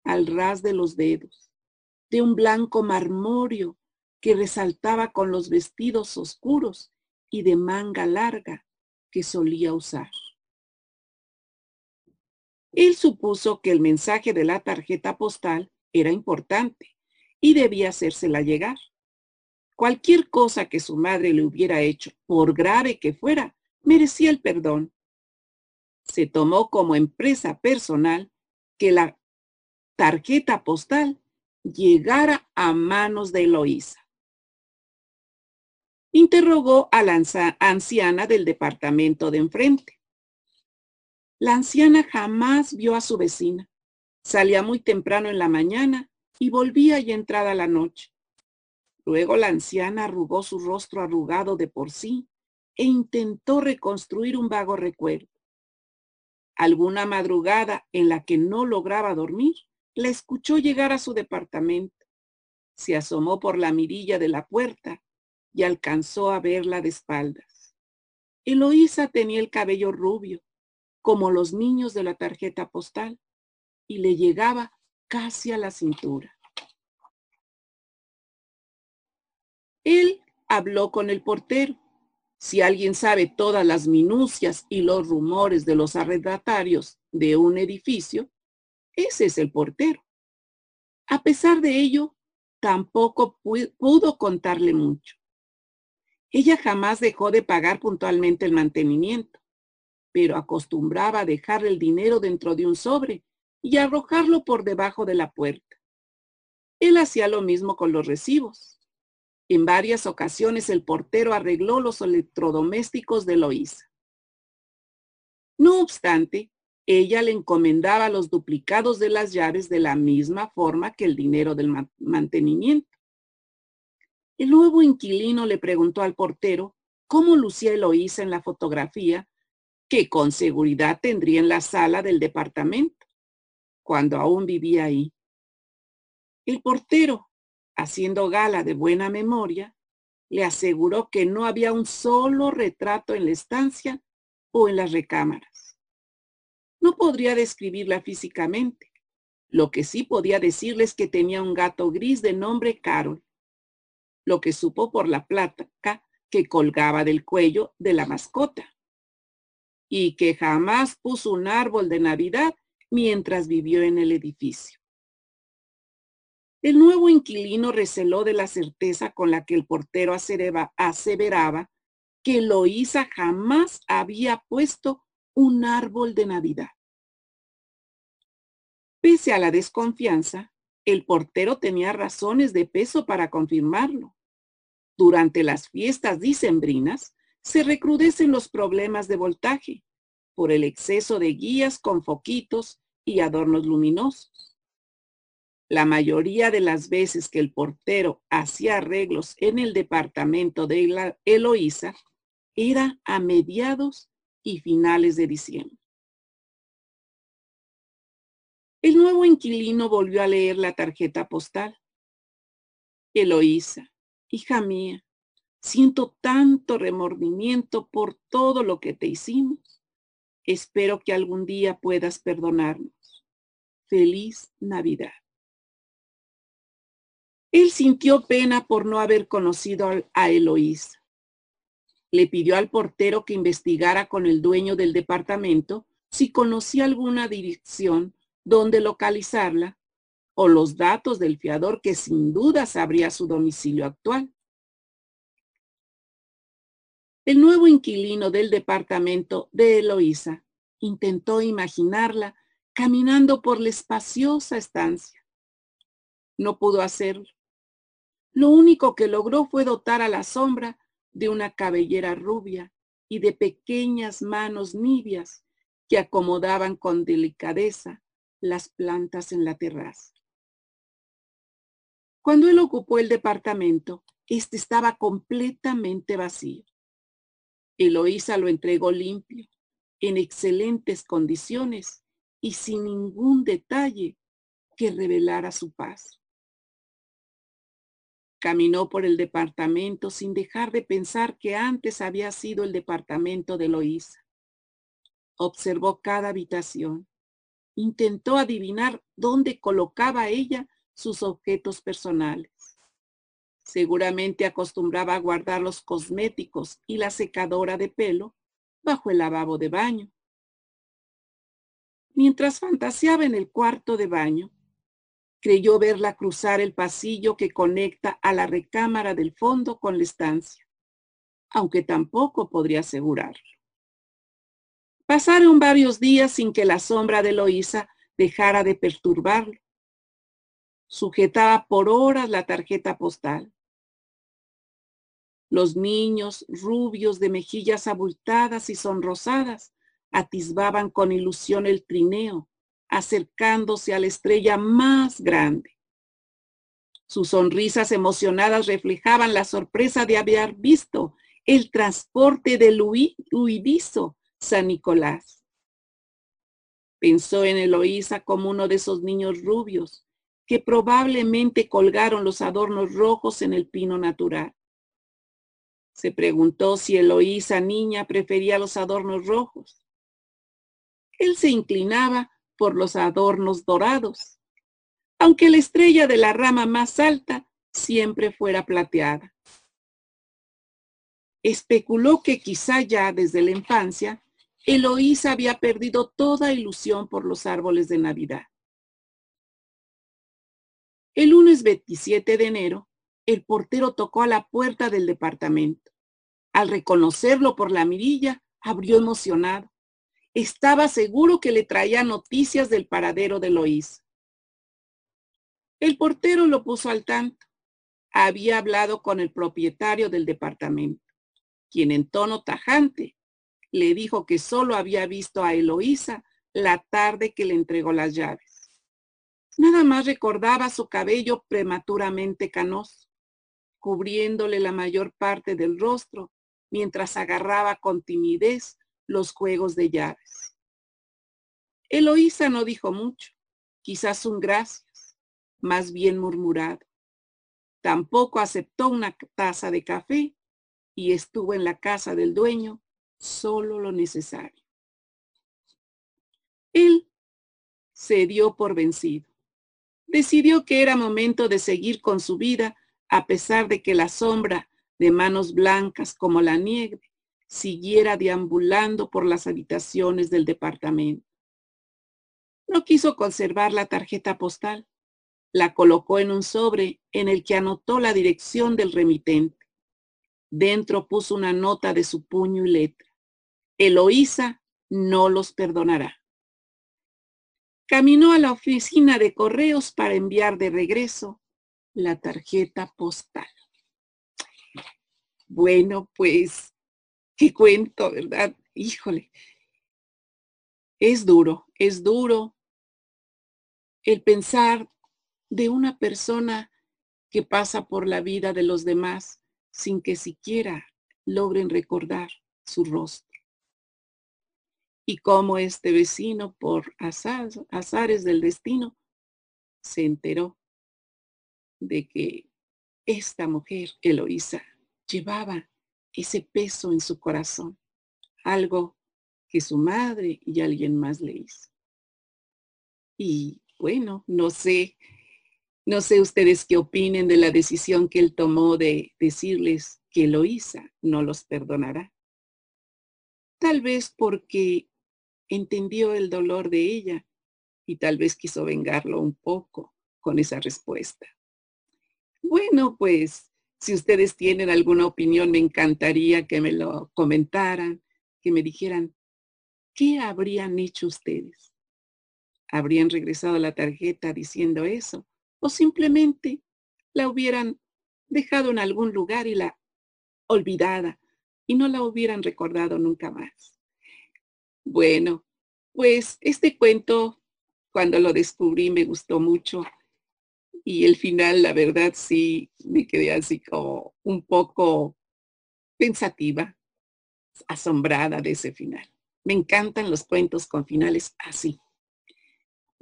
al ras de los dedos, de un blanco marmóreo que resaltaba con los vestidos oscuros y de manga larga que solía usar. Él supuso que el mensaje de la tarjeta postal era importante y debía hacérsela llegar. Cualquier cosa que su madre le hubiera hecho, por grave que fuera, merecía el perdón. Se tomó como empresa personal que la tarjeta postal llegara a manos de Eloísa interrogó a la anciana del departamento de enfrente. La anciana jamás vio a su vecina. Salía muy temprano en la mañana y volvía ya entrada la noche. Luego la anciana arrugó su rostro arrugado de por sí e intentó reconstruir un vago recuerdo. Alguna madrugada en la que no lograba dormir, la escuchó llegar a su departamento. Se asomó por la mirilla de la puerta y alcanzó a verla de espaldas. Eloísa tenía el cabello rubio, como los niños de la tarjeta postal, y le llegaba casi a la cintura. Él habló con el portero. Si alguien sabe todas las minucias y los rumores de los arrendatarios de un edificio, ese es el portero. A pesar de ello, tampoco pudo contarle mucho. Ella jamás dejó de pagar puntualmente el mantenimiento, pero acostumbraba a dejar el dinero dentro de un sobre y arrojarlo por debajo de la puerta. Él hacía lo mismo con los recibos. En varias ocasiones el portero arregló los electrodomésticos de Loísa, No obstante, ella le encomendaba los duplicados de las llaves de la misma forma que el dinero del mantenimiento. El nuevo inquilino le preguntó al portero cómo lucía Eloísa en la fotografía que con seguridad tendría en la sala del departamento, cuando aún vivía ahí. El portero, haciendo gala de buena memoria, le aseguró que no había un solo retrato en la estancia o en las recámaras. No podría describirla físicamente. Lo que sí podía decirles que tenía un gato gris de nombre Carol, lo que supo por la plata que colgaba del cuello de la mascota, y que jamás puso un árbol de Navidad mientras vivió en el edificio. El nuevo inquilino receló de la certeza con la que el portero aseveraba que Loísa jamás había puesto un árbol de Navidad. Pese a la desconfianza, el portero tenía razones de peso para confirmarlo. Durante las fiestas dicembrinas se recrudecen los problemas de voltaje por el exceso de guías con foquitos y adornos luminosos. La mayoría de las veces que el portero hacía arreglos en el departamento de Eloísa era a mediados y finales de diciembre. El nuevo inquilino volvió a leer la tarjeta postal. Eloísa, hija mía, siento tanto remordimiento por todo lo que te hicimos. Espero que algún día puedas perdonarnos. Feliz Navidad. Él sintió pena por no haber conocido a Eloísa. Le pidió al portero que investigara con el dueño del departamento si conocía alguna dirección donde localizarla o los datos del fiador que sin duda sabría su domicilio actual. El nuevo inquilino del departamento de Eloísa intentó imaginarla caminando por la espaciosa estancia. No pudo hacerlo. Lo único que logró fue dotar a la sombra de una cabellera rubia y de pequeñas manos nibias que acomodaban con delicadeza las plantas en la terraza. Cuando él ocupó el departamento, este estaba completamente vacío. Eloísa lo entregó limpio, en excelentes condiciones y sin ningún detalle que revelara su paz. Caminó por el departamento sin dejar de pensar que antes había sido el departamento de Loísa. Observó cada habitación. Intentó adivinar dónde colocaba ella sus objetos personales. Seguramente acostumbraba a guardar los cosméticos y la secadora de pelo bajo el lavabo de baño. Mientras fantaseaba en el cuarto de baño, creyó verla cruzar el pasillo que conecta a la recámara del fondo con la estancia, aunque tampoco podría asegurarlo. Pasaron varios días sin que la sombra de Loísa dejara de perturbarlo. Sujetaba por horas la tarjeta postal. Los niños rubios de mejillas abultadas y sonrosadas atisbaban con ilusión el trineo acercándose a la estrella más grande. Sus sonrisas emocionadas reflejaban la sorpresa de haber visto el transporte del huidizo San Nicolás. Pensó en Eloísa como uno de esos niños rubios que probablemente colgaron los adornos rojos en el pino natural. Se preguntó si Eloísa niña prefería los adornos rojos. Él se inclinaba por los adornos dorados, aunque la estrella de la rama más alta siempre fuera plateada. Especuló que quizá ya desde la infancia Eloísa había perdido toda ilusión por los árboles de Navidad. El lunes 27 de enero, el portero tocó a la puerta del departamento. Al reconocerlo por la mirilla, abrió emocionado. Estaba seguro que le traía noticias del paradero de Loís. El portero lo puso al tanto. Había hablado con el propietario del departamento, quien en tono tajante le dijo que solo había visto a Eloísa la tarde que le entregó las llaves. Nada más recordaba su cabello prematuramente canoso, cubriéndole la mayor parte del rostro mientras agarraba con timidez los juegos de llaves. Eloísa no dijo mucho, quizás un gracias, más bien murmurado. Tampoco aceptó una taza de café y estuvo en la casa del dueño solo lo necesario. Él se dio por vencido. Decidió que era momento de seguir con su vida a pesar de que la sombra de manos blancas como la nieve siguiera deambulando por las habitaciones del departamento. No quiso conservar la tarjeta postal. La colocó en un sobre en el que anotó la dirección del remitente. Dentro puso una nota de su puño y letra. Eloísa no los perdonará. Caminó a la oficina de correos para enviar de regreso la tarjeta postal. Bueno, pues, qué cuento, ¿verdad? Híjole. Es duro, es duro el pensar de una persona que pasa por la vida de los demás sin que siquiera logren recordar su rostro. Y cómo este vecino, por azares del destino, se enteró de que esta mujer, Eloísa, llevaba ese peso en su corazón, algo que su madre y alguien más le hizo. Y bueno, no sé no sé ustedes qué opinen de la decisión que él tomó de decirles que Eloísa no los perdonará. Tal vez porque entendió el dolor de ella y tal vez quiso vengarlo un poco con esa respuesta. Bueno, pues si ustedes tienen alguna opinión, me encantaría que me lo comentaran, que me dijeran, ¿qué habrían hecho ustedes? ¿Habrían regresado la tarjeta diciendo eso? o simplemente la hubieran dejado en algún lugar y la olvidada y no la hubieran recordado nunca más. Bueno, pues este cuento, cuando lo descubrí, me gustó mucho y el final, la verdad, sí me quedé así como un poco pensativa, asombrada de ese final. Me encantan los cuentos con finales así.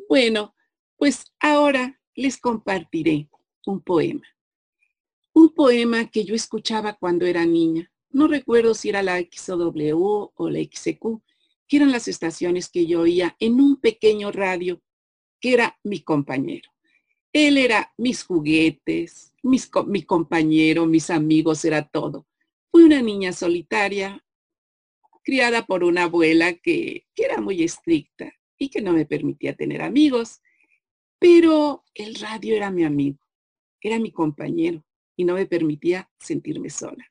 Bueno, pues ahora les compartiré un poema. Un poema que yo escuchaba cuando era niña. No recuerdo si era la XW o la XQ, que eran las estaciones que yo oía en un pequeño radio que era mi compañero. Él era mis juguetes, mi compañero, mis amigos, era todo. Fui una niña solitaria, criada por una abuela que era muy estricta y que no me permitía tener amigos. Pero el radio era mi amigo, era mi compañero y no me permitía sentirme sola.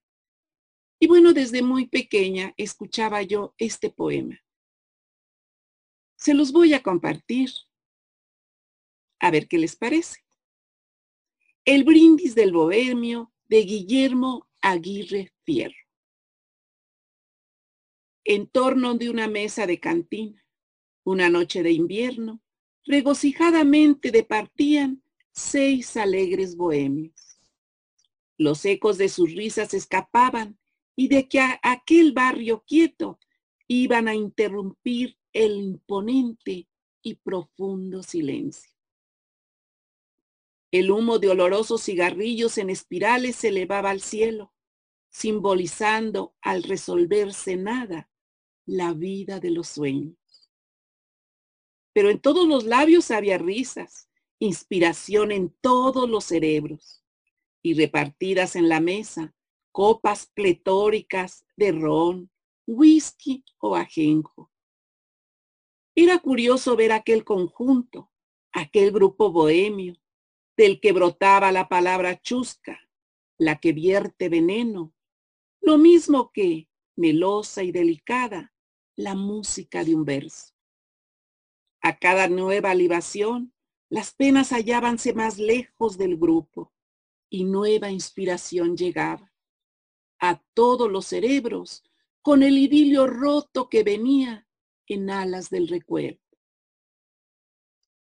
Y bueno, desde muy pequeña escuchaba yo este poema. Se los voy a compartir. A ver qué les parece. El brindis del bohemio de Guillermo Aguirre Fierro. En torno de una mesa de cantina, una noche de invierno, regocijadamente departían seis alegres bohemios. Los ecos de sus risas escapaban y de que a aquel barrio quieto iban a interrumpir el imponente y profundo silencio. El humo de olorosos cigarrillos en espirales se elevaba al cielo, simbolizando al resolverse nada la vida de los sueños pero en todos los labios había risas, inspiración en todos los cerebros, y repartidas en la mesa, copas pletóricas de ron, whisky o ajenjo. Era curioso ver aquel conjunto, aquel grupo bohemio, del que brotaba la palabra chusca, la que vierte veneno, lo mismo que, melosa y delicada, la música de un verso. A cada nueva libación, las penas hallábanse más lejos del grupo y nueva inspiración llegaba. A todos los cerebros con el idilio roto que venía en alas del recuerdo.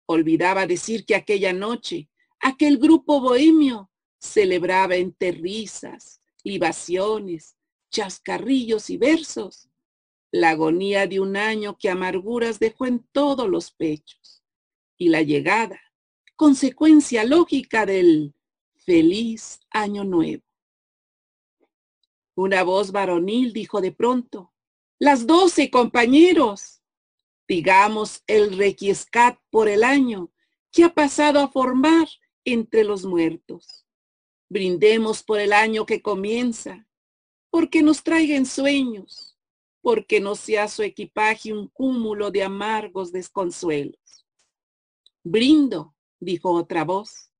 Olvidaba decir que aquella noche aquel grupo bohemio celebraba entre risas, libaciones, chascarrillos y versos la agonía de un año que amarguras dejó en todos los pechos y la llegada, consecuencia lógica del feliz año nuevo. Una voz varonil dijo de pronto, las doce compañeros, digamos el requiescat por el año que ha pasado a formar entre los muertos. Brindemos por el año que comienza, porque nos traigan sueños, porque no sea su equipaje un cúmulo de amargos desconsuelos. Brindo, dijo otra voz,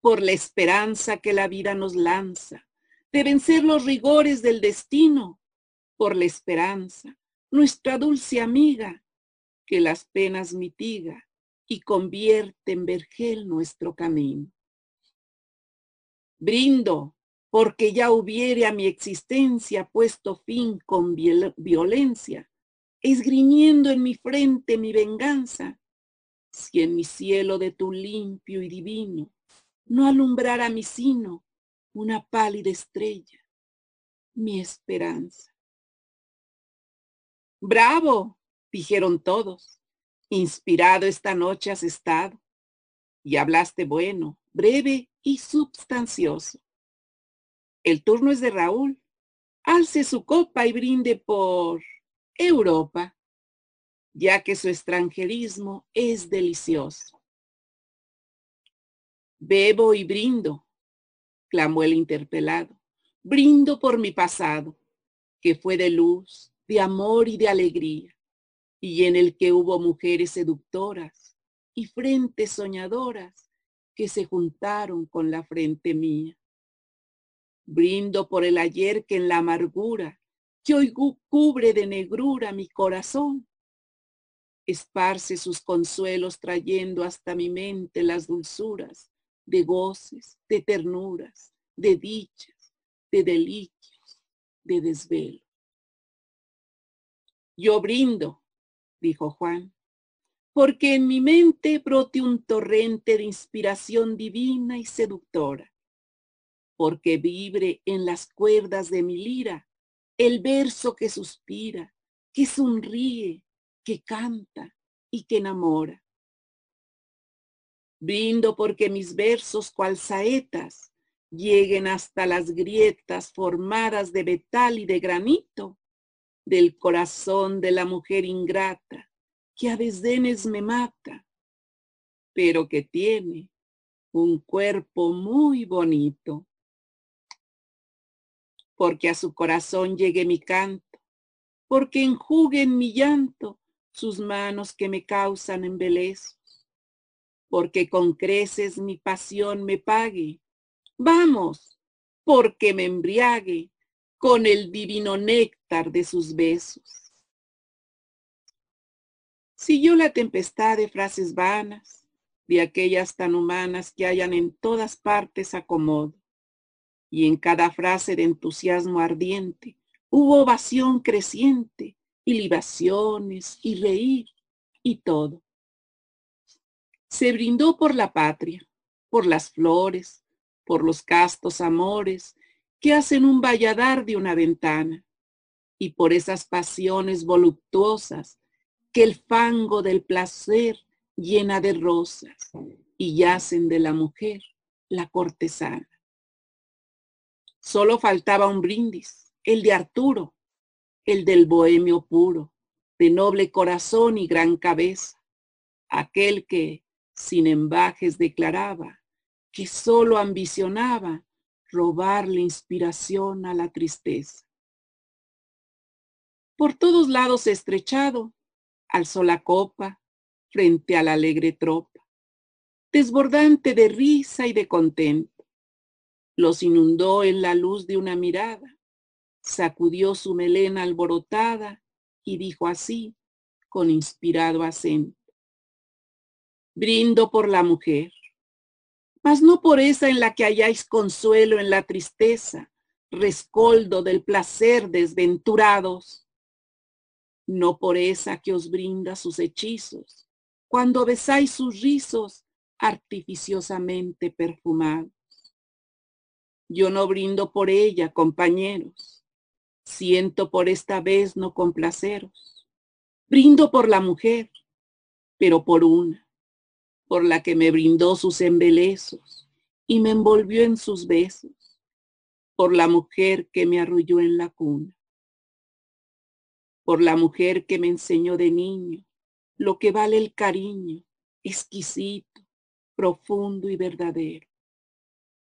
por la esperanza que la vida nos lanza, de vencer los rigores del destino, por la esperanza, nuestra dulce amiga, que las penas mitiga y convierte en vergel nuestro camino. Brindo porque ya hubiere a mi existencia puesto fin con violencia, esgrimiendo en mi frente mi venganza, si en mi cielo de tu limpio y divino no alumbrara mi sino una pálida estrella, mi esperanza. Bravo, dijeron todos, inspirado esta noche has estado, y hablaste bueno, breve y substancioso. El turno es de Raúl. Alce su copa y brinde por Europa, ya que su extranjerismo es delicioso. Bebo y brindo, clamó el interpelado. Brindo por mi pasado, que fue de luz, de amor y de alegría, y en el que hubo mujeres seductoras y frentes soñadoras que se juntaron con la frente mía. Brindo por el ayer que en la amargura, que hoy cubre de negrura mi corazón, esparce sus consuelos trayendo hasta mi mente las dulzuras de goces, de ternuras, de dichas, de delicios, de desvelo. Yo brindo, dijo Juan, porque en mi mente brote un torrente de inspiración divina y seductora porque vibre en las cuerdas de mi lira el verso que suspira, que sonríe, que canta y que enamora. Brindo porque mis versos cual saetas lleguen hasta las grietas formadas de metal y de granito del corazón de la mujer ingrata que a desdenes me mata, pero que tiene un cuerpo muy bonito porque a su corazón llegue mi canto, porque enjuguen mi llanto sus manos que me causan embelezos, porque con creces mi pasión me pague. Vamos, porque me embriague con el divino néctar de sus besos. Siguió la tempestad de frases vanas, de aquellas tan humanas que hayan en todas partes acomodo y en cada frase de entusiasmo ardiente hubo ovación creciente y libaciones y reír y todo. Se brindó por la patria, por las flores, por los castos amores que hacen un valladar de una ventana y por esas pasiones voluptuosas que el fango del placer llena de rosas y yacen de la mujer la cortesana. Solo faltaba un brindis, el de Arturo, el del bohemio puro, de noble corazón y gran cabeza, aquel que, sin embajes, declaraba que solo ambicionaba robarle inspiración a la tristeza. Por todos lados estrechado, alzó la copa frente a la alegre tropa, desbordante de risa y de contento los inundó en la luz de una mirada, sacudió su melena alborotada y dijo así, con inspirado acento, brindo por la mujer, mas no por esa en la que halláis consuelo en la tristeza, rescoldo del placer desventurados, no por esa que os brinda sus hechizos, cuando besáis sus rizos artificiosamente perfumados. Yo no brindo por ella, compañeros, siento por esta vez no complaceros. Brindo por la mujer, pero por una, por la que me brindó sus embelezos y me envolvió en sus besos, por la mujer que me arrulló en la cuna, por la mujer que me enseñó de niño lo que vale el cariño, exquisito, profundo y verdadero,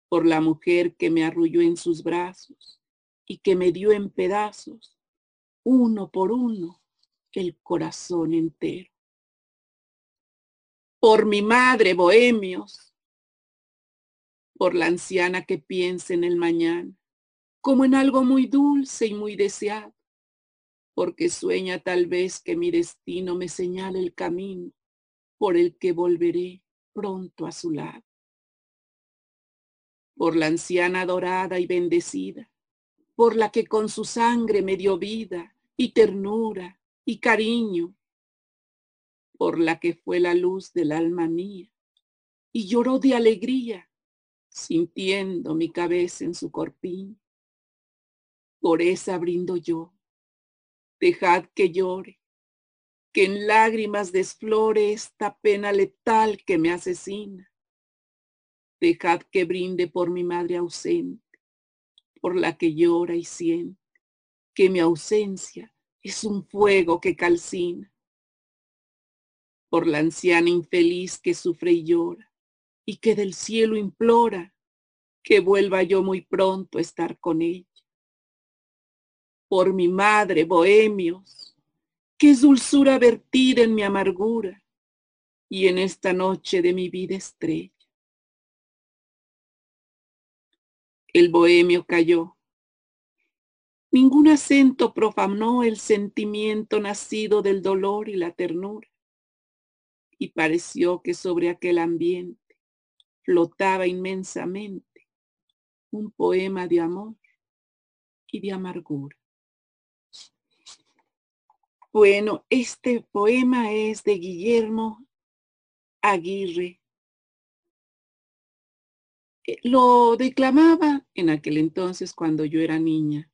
por la mujer que me arrulló en sus brazos y que me dio en pedazos, uno por uno, el corazón entero por mi madre, bohemios, por la anciana que piensa en el mañana, como en algo muy dulce y muy deseado, porque sueña tal vez que mi destino me señale el camino por el que volveré pronto a su lado. Por la anciana dorada y bendecida, por la que con su sangre me dio vida y ternura y cariño, por la que fue la luz del alma mía, y lloró de alegría, sintiendo mi cabeza en su corpiño. Por esa brindo yo, dejad que llore, que en lágrimas desflore esta pena letal que me asesina. Dejad que brinde por mi madre ausente, por la que llora y siente, que mi ausencia es un fuego que calcina por la anciana infeliz que sufre y llora, y que del cielo implora que vuelva yo muy pronto a estar con ella. Por mi madre, bohemios, que es dulzura vertida en mi amargura y en esta noche de mi vida estrella. El bohemio cayó. Ningún acento profanó el sentimiento nacido del dolor y la ternura y pareció que sobre aquel ambiente flotaba inmensamente un poema de amor y de amargura. Bueno, este poema es de Guillermo Aguirre. Eh, lo declamaba en aquel entonces cuando yo era niña.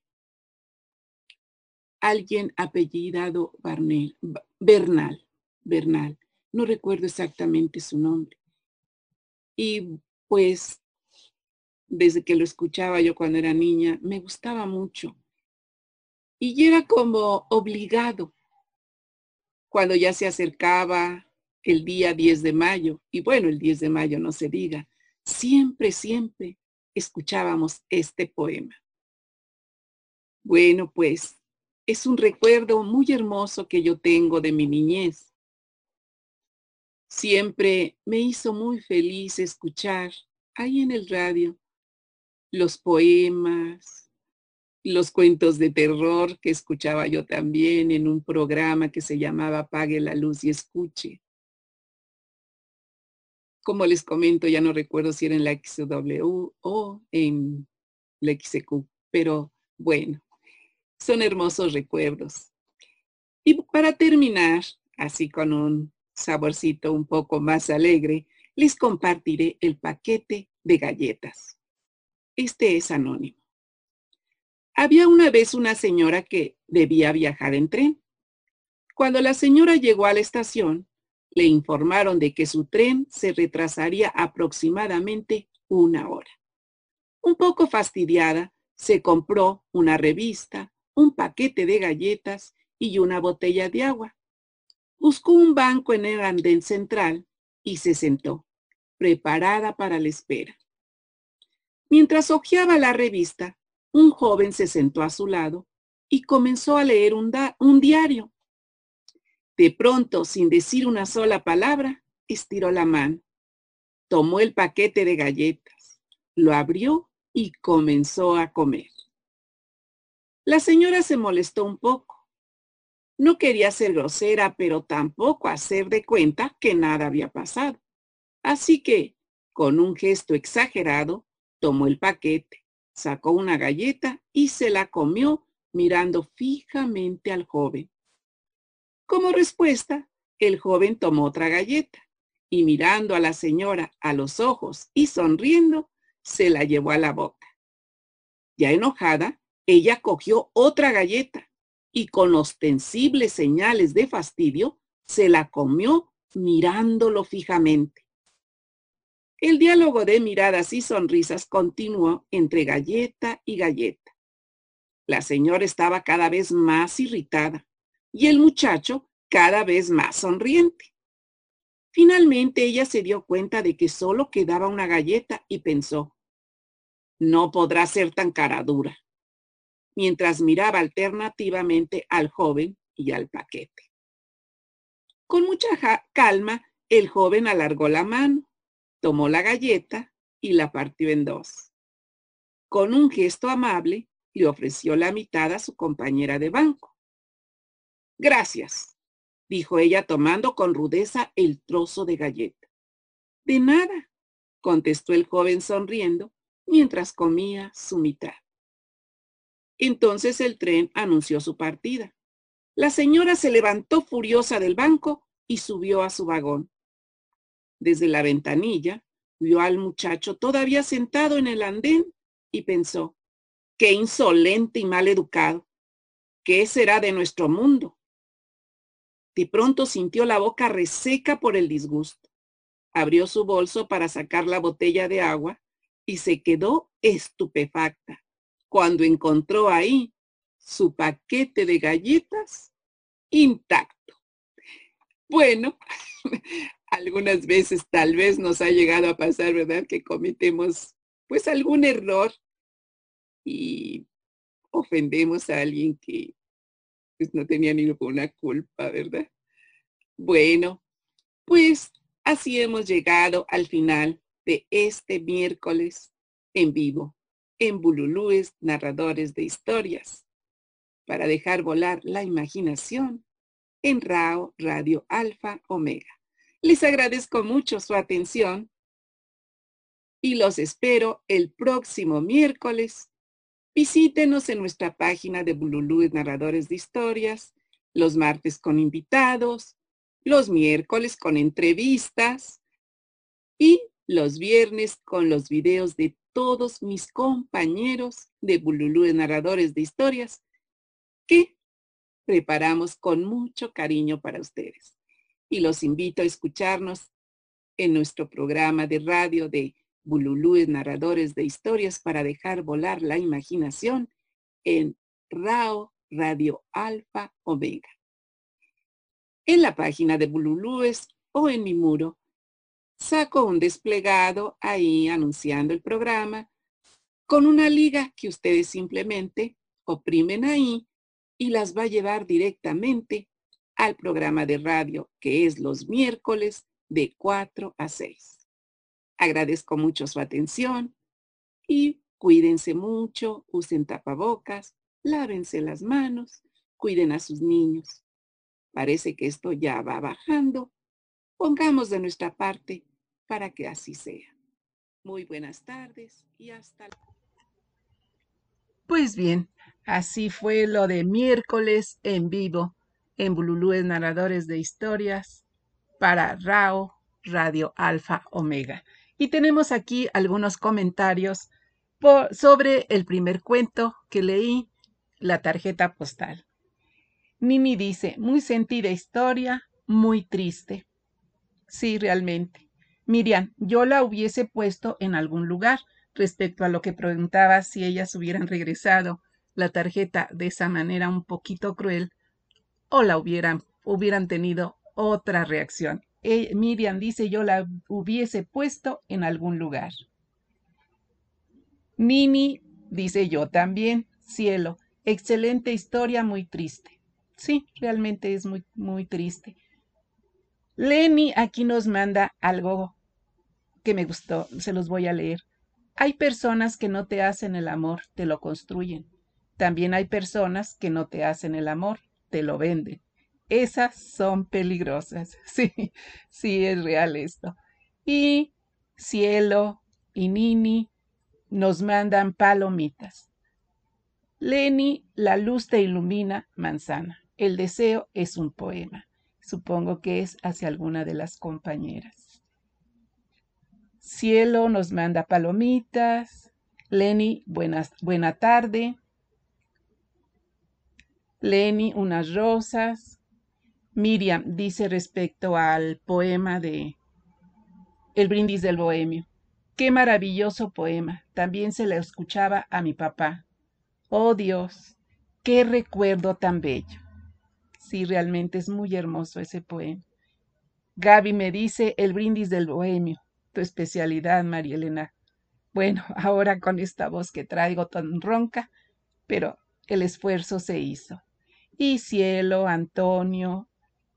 Alguien apellidado Bernal, Bernal no recuerdo exactamente su nombre. Y pues desde que lo escuchaba yo cuando era niña, me gustaba mucho. Y era como obligado cuando ya se acercaba el día 10 de mayo, y bueno, el 10 de mayo no se diga, siempre, siempre escuchábamos este poema. Bueno, pues es un recuerdo muy hermoso que yo tengo de mi niñez Siempre me hizo muy feliz escuchar ahí en el radio los poemas, los cuentos de terror que escuchaba yo también en un programa que se llamaba Apague la luz y escuche. Como les comento, ya no recuerdo si era en la XW o en la XQ, pero bueno, son hermosos recuerdos. Y para terminar, así con un saborcito un poco más alegre, les compartiré el paquete de galletas. Este es anónimo. Había una vez una señora que debía viajar en tren. Cuando la señora llegó a la estación, le informaron de que su tren se retrasaría aproximadamente una hora. Un poco fastidiada, se compró una revista, un paquete de galletas y una botella de agua Buscó un banco en el andén central y se sentó, preparada para la espera. Mientras hojeaba la revista, un joven se sentó a su lado y comenzó a leer un, un diario. De pronto, sin decir una sola palabra, estiró la mano, tomó el paquete de galletas, lo abrió y comenzó a comer. La señora se molestó un poco no quería ser grosera, pero tampoco hacer de cuenta que nada había pasado. Así que, con un gesto exagerado, tomó el paquete, sacó una galleta y se la comió mirando fijamente al joven. Como respuesta, el joven tomó otra galleta y mirando a la señora a los ojos y sonriendo, se la llevó a la boca. Ya enojada, ella cogió otra galleta y con ostensibles señales de fastidio, se la comió mirándolo fijamente. El diálogo de miradas y sonrisas continuó entre galleta y galleta. La señora estaba cada vez más irritada y el muchacho cada vez más sonriente. Finalmente ella se dio cuenta de que solo quedaba una galleta y pensó, no podrá ser tan cara dura, mientras miraba alternativamente al joven y al paquete. Con mucha calma, el joven alargó la mano, tomó la galleta y la partió en dos. Con un gesto amable, le ofreció la mitad a su compañera de banco. Gracias, dijo ella tomando con rudeza el trozo de galleta. De nada, contestó el joven sonriendo mientras comía su mitad. Entonces el tren anunció su partida. La señora se levantó furiosa del banco y subió a su vagón. Desde la ventanilla vio al muchacho todavía sentado en el andén y pensó, qué insolente y mal educado. ¿Qué será de nuestro mundo? De pronto sintió la boca reseca por el disgusto. Abrió su bolso para sacar la botella de agua y se quedó estupefacta cuando encontró ahí su paquete de galletas intacto. Bueno, algunas veces tal vez nos ha llegado a pasar, ¿verdad? Que cometemos pues algún error y ofendemos a alguien que pues, no tenía ninguna culpa, ¿verdad? Bueno, pues así hemos llegado al final de este miércoles en vivo en Bululúes Narradores de Historias para dejar volar la imaginación en RAO Radio Alfa Omega. Les agradezco mucho su atención y los espero el próximo miércoles Visítenos en nuestra página de Bululú Narradores de Historias, los martes con invitados, los miércoles con entrevistas y los viernes con los videos de todos mis compañeros de Bululú Narradores de Historias que preparamos con mucho cariño para ustedes. Y los invito a escucharnos en nuestro programa de radio de bululúes narradores de historias para dejar volar la imaginación en RAO Radio Alfa Omega. En la página de Bululúes o en mi muro, saco un desplegado ahí anunciando el programa con una liga que ustedes simplemente oprimen ahí y las va a llevar directamente al programa de radio que es los miércoles de 4 a 6. Agradezco mucho su atención y cuídense mucho, usen tapabocas, lávense las manos, cuiden a sus niños. Parece que esto ya va bajando. Pongamos de nuestra parte para que así sea. Muy buenas tardes y hasta Pues bien, así fue lo de miércoles en vivo en Bululúes Narradores de Historias para RAO Radio Alfa Omega. Y tenemos aquí algunos comentarios sobre el primer cuento que leí, La tarjeta postal. Nini dice, muy sentida historia, muy triste. Sí, realmente. Miriam, yo la hubiese puesto en algún lugar respecto a lo que preguntaba si ellas hubieran regresado la tarjeta de esa manera un poquito cruel o la hubieran, hubieran tenido otra reacción. Eh, Miriam dice yo la hubiese puesto en algún lugar. Nini dice yo también, cielo, excelente historia, muy triste. Sí, realmente es muy, muy triste. Lenny aquí nos manda algo que me gustó, se los voy a leer. Hay personas que no te hacen el amor, te lo construyen. También hay personas que no te hacen el amor, te lo venden. Esas son peligrosas. Sí, sí, es real esto. Y Cielo y Nini nos mandan palomitas. Lenny, la luz te ilumina, manzana. El deseo es un poema. Supongo que es hacia alguna de las compañeras. Cielo nos manda palomitas. Lenny, buenas, buena tarde. Lenny, unas rosas. Miriam dice respecto al poema de El brindis del bohemio. Qué maravilloso poema. También se le escuchaba a mi papá. Oh Dios, qué recuerdo tan bello. Sí, realmente es muy hermoso ese poema. Gaby me dice el brindis del bohemio, tu especialidad, María Elena. Bueno, ahora con esta voz que traigo tan ronca, pero el esfuerzo se hizo. Y cielo, Antonio,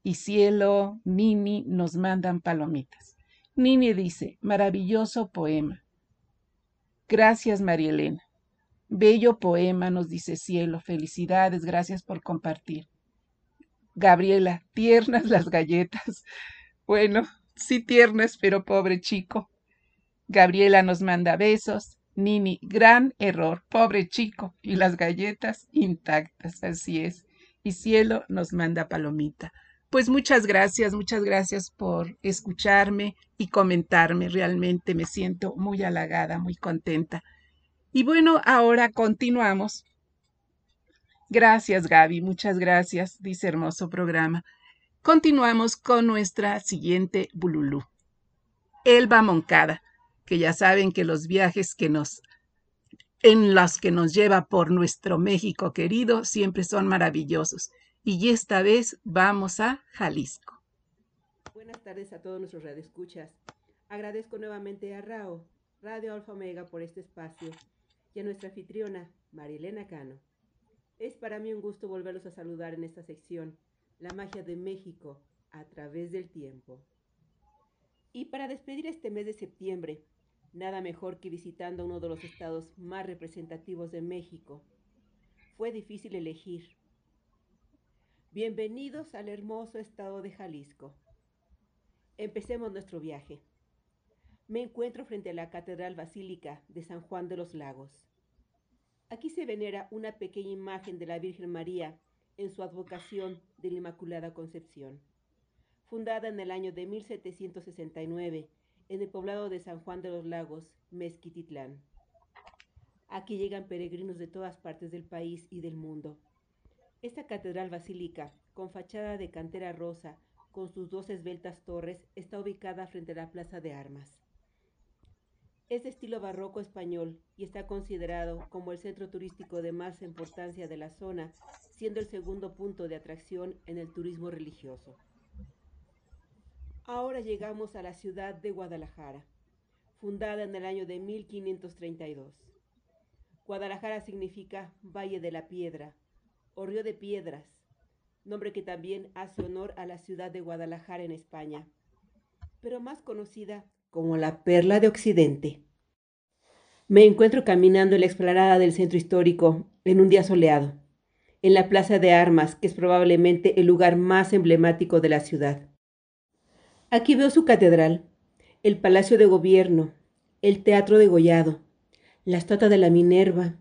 y cielo, Nini nos mandan palomitas. Nini dice, maravilloso poema. Gracias, María Elena. Bello poema, nos dice cielo. Felicidades, gracias por compartir. Gabriela, tiernas las galletas. Bueno, sí tiernas, pero pobre chico. Gabriela nos manda besos. Nini, gran error, pobre chico. Y las galletas intactas, así es. Y cielo nos manda palomita. Pues muchas gracias, muchas gracias por escucharme y comentarme. Realmente me siento muy halagada, muy contenta. Y bueno, ahora continuamos. Gracias, Gaby, muchas gracias, dice hermoso programa. Continuamos con nuestra siguiente Bululú. Elba Moncada, que ya saben que los viajes que nos en los que nos lleva por nuestro México querido siempre son maravillosos y esta vez vamos a Jalisco. Buenas tardes a todos nuestros radioescuchas. Agradezco nuevamente a RAO, Radio Alfa Omega, por este espacio y a nuestra anfitriona, Marilena Cano. Es para mí un gusto volverlos a saludar en esta sección, La magia de México a través del tiempo. Y para despedir este mes de septiembre, nada mejor que visitando uno de los estados más representativos de México. Fue difícil elegir, Bienvenidos al hermoso estado de Jalisco. Empecemos nuestro viaje. Me encuentro frente a la Catedral Basílica de San Juan de los Lagos. Aquí se venera una pequeña imagen de la Virgen María en su advocación de la Inmaculada Concepción. Fundada en el año de 1769 en el poblado de San Juan de los Lagos, Mezquititlán. Aquí llegan peregrinos de todas partes del país y del mundo esta catedral basílica, con fachada de cantera rosa, con sus dos esbeltas torres, está ubicada frente a la Plaza de Armas. Es de estilo barroco español y está considerado como el centro turístico de más importancia de la zona, siendo el segundo punto de atracción en el turismo religioso. Ahora llegamos a la ciudad de Guadalajara, fundada en el año de 1532. Guadalajara significa Valle de la Piedra, o Río de Piedras, nombre que también hace honor a la ciudad de Guadalajara en España, pero más conocida como la Perla de Occidente. Me encuentro caminando en la explanada del centro histórico en un día soleado, en la Plaza de Armas, que es probablemente el lugar más emblemático de la ciudad. Aquí veo su catedral, el Palacio de Gobierno, el Teatro de Gollado, la Estatua de la Minerva,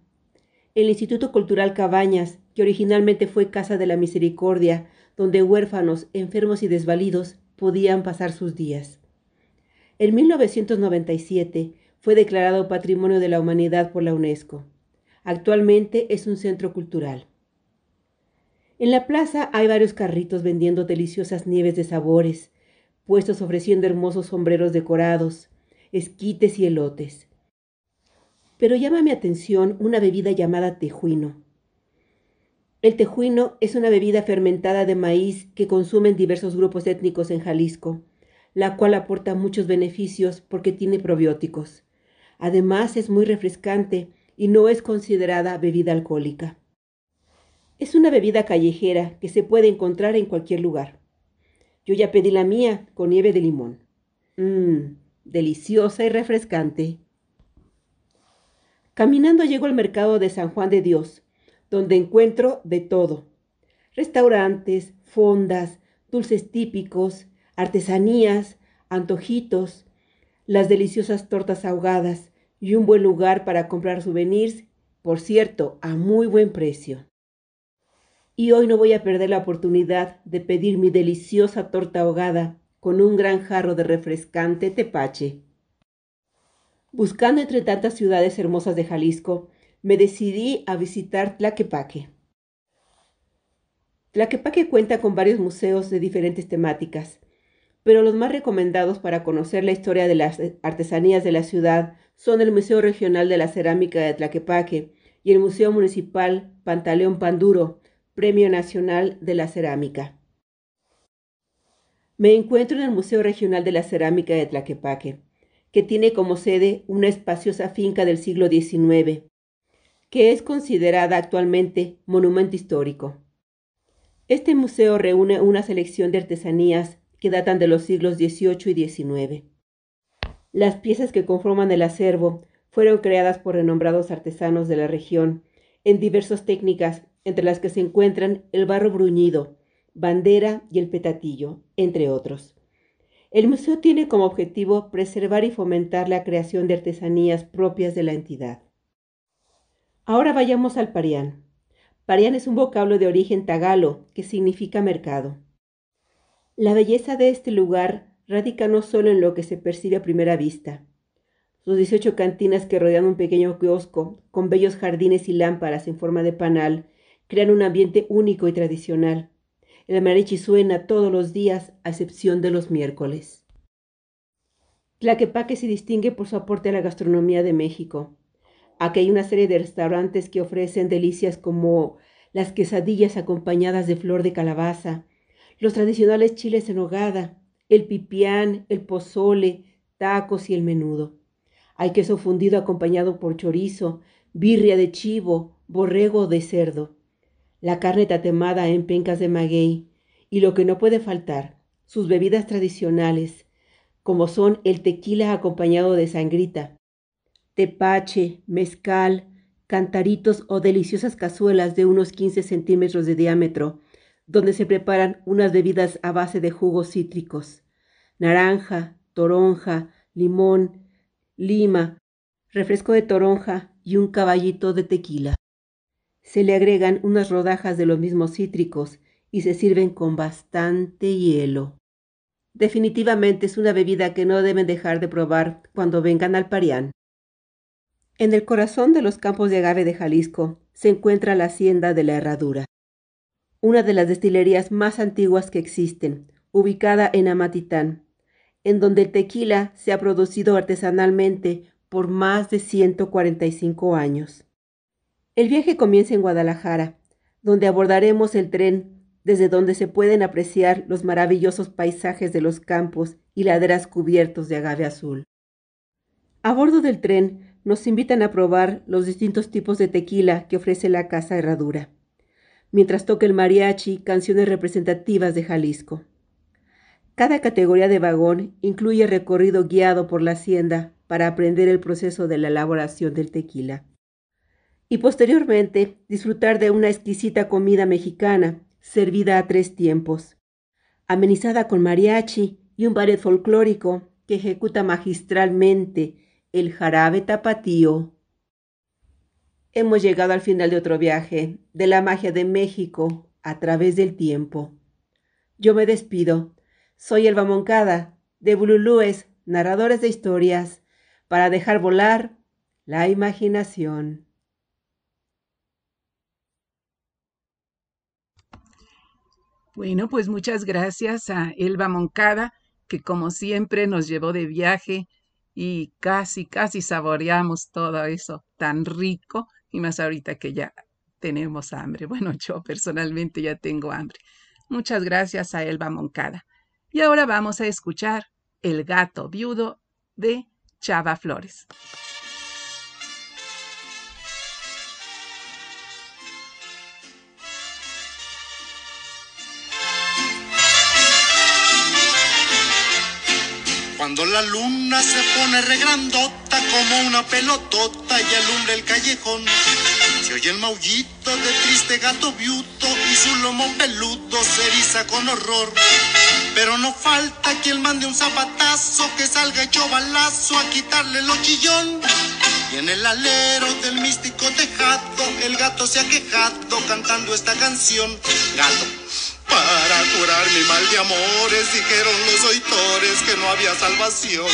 el Instituto Cultural Cabañas, que originalmente fue Casa de la Misericordia, donde huérfanos, enfermos y desvalidos podían pasar sus días. En 1997 fue declarado Patrimonio de la Humanidad por la UNESCO. Actualmente es un centro cultural. En la plaza hay varios carritos vendiendo deliciosas nieves de sabores, puestos ofreciendo hermosos sombreros decorados, esquites y elotes. Pero llama mi atención una bebida llamada tejuino el tejuino es una bebida fermentada de maíz que consumen diversos grupos étnicos en Jalisco, la cual aporta muchos beneficios porque tiene probióticos. Además es muy refrescante y no es considerada bebida alcohólica. Es una bebida callejera que se puede encontrar en cualquier lugar. Yo ya pedí la mía con nieve de limón. Mmm, deliciosa y refrescante. Caminando llego al mercado de San Juan de Dios, donde encuentro de todo. Restaurantes, fondas, dulces típicos, artesanías, antojitos, las deliciosas tortas ahogadas y un buen lugar para comprar souvenirs, por cierto, a muy buen precio. Y hoy no voy a perder la oportunidad de pedir mi deliciosa torta ahogada con un gran jarro de refrescante tepache. Buscando entre tantas ciudades hermosas de Jalisco, me decidí a visitar Tlaquepaque. Tlaquepaque cuenta con varios museos de diferentes temáticas, pero los más recomendados para conocer la historia de las artesanías de la ciudad son el Museo Regional de la Cerámica de Tlaquepaque y el Museo Municipal Pantaleón Panduro, Premio Nacional de la Cerámica. Me encuentro en el Museo Regional de la Cerámica de Tlaquepaque, que tiene como sede una espaciosa finca del siglo XIX, que es considerada actualmente monumento histórico. Este museo reúne una selección de artesanías que datan de los siglos XVIII y XIX. Las piezas que conforman el acervo fueron creadas por renombrados artesanos de la región en diversas técnicas, entre las que se encuentran el barro bruñido, bandera y el petatillo, entre otros. El museo tiene como objetivo preservar y fomentar la creación de artesanías propias de la entidad. Ahora vayamos al parián. Parián es un vocablo de origen tagalo que significa mercado. La belleza de este lugar radica no solo en lo que se percibe a primera vista. Sus 18 cantinas que rodean un pequeño kiosco, con bellos jardines y lámparas en forma de panal, crean un ambiente único y tradicional, el mariachi suena todos los días, a excepción de los miércoles. Tlaquepaque se distingue por su aporte a la gastronomía de México. Aquí hay una serie de restaurantes que ofrecen delicias como las quesadillas acompañadas de flor de calabaza, los tradicionales chiles en hogada, el pipián, el pozole, tacos y el menudo. Hay queso fundido acompañado por chorizo, birria de chivo, borrego de cerdo la carne tatemada en pencas de maguey y lo que no puede faltar, sus bebidas tradicionales, como son el tequila acompañado de sangrita, tepache, mezcal, cantaritos o deliciosas cazuelas de unos 15 centímetros de diámetro, donde se preparan unas bebidas a base de jugos cítricos, naranja, toronja, limón, lima, refresco de toronja y un caballito de tequila. Se le agregan unas rodajas de los mismos cítricos y se sirven con bastante hielo. Definitivamente es una bebida que no deben dejar de probar cuando vengan al Parián. En el corazón de los campos de agave de Jalisco se encuentra la hacienda de la Herradura, una de las destilerías más antiguas que existen, ubicada en Amatitán, en donde el tequila se ha producido artesanalmente por más de 145 años. El viaje comienza en Guadalajara, donde abordaremos el tren desde donde se pueden apreciar los maravillosos paisajes de los campos y laderas cubiertos de agave azul. A bordo del tren nos invitan a probar los distintos tipos de tequila que ofrece la Casa Herradura, mientras toca el mariachi canciones representativas de Jalisco. Cada categoría de vagón incluye recorrido guiado por la hacienda para aprender el proceso de la elaboración del tequila y posteriormente disfrutar de una exquisita comida mexicana servida a tres tiempos, amenizada con mariachi y un ballet folclórico que ejecuta magistralmente el jarabe tapatío. Hemos llegado al final de otro viaje de la magia de México a través del tiempo. Yo me despido. Soy Elba Moncada, de Bululúes, narradores de historias, para dejar volar la imaginación. Bueno, pues muchas gracias a Elba Moncada, que como siempre nos llevó de viaje y casi, casi saboreamos todo eso tan rico, y más ahorita que ya tenemos hambre. Bueno, yo personalmente ya tengo hambre. Muchas gracias a Elba Moncada. Y ahora vamos a escuchar El gato viudo de Chava Flores. Cuando la luna se pone regrandota como una pelotota y alumbra el callejón, se oye el maullito de triste gato viuto y su lomo peludo se eriza con horror. Pero no falta quien mande un zapatazo que salga hecho balazo a quitarle el chillón. Y en el alero del místico tejado, el gato se ha quejado cantando esta canción. Gato, para curar mi mal de amores, dijeron los oitores que no había salvación.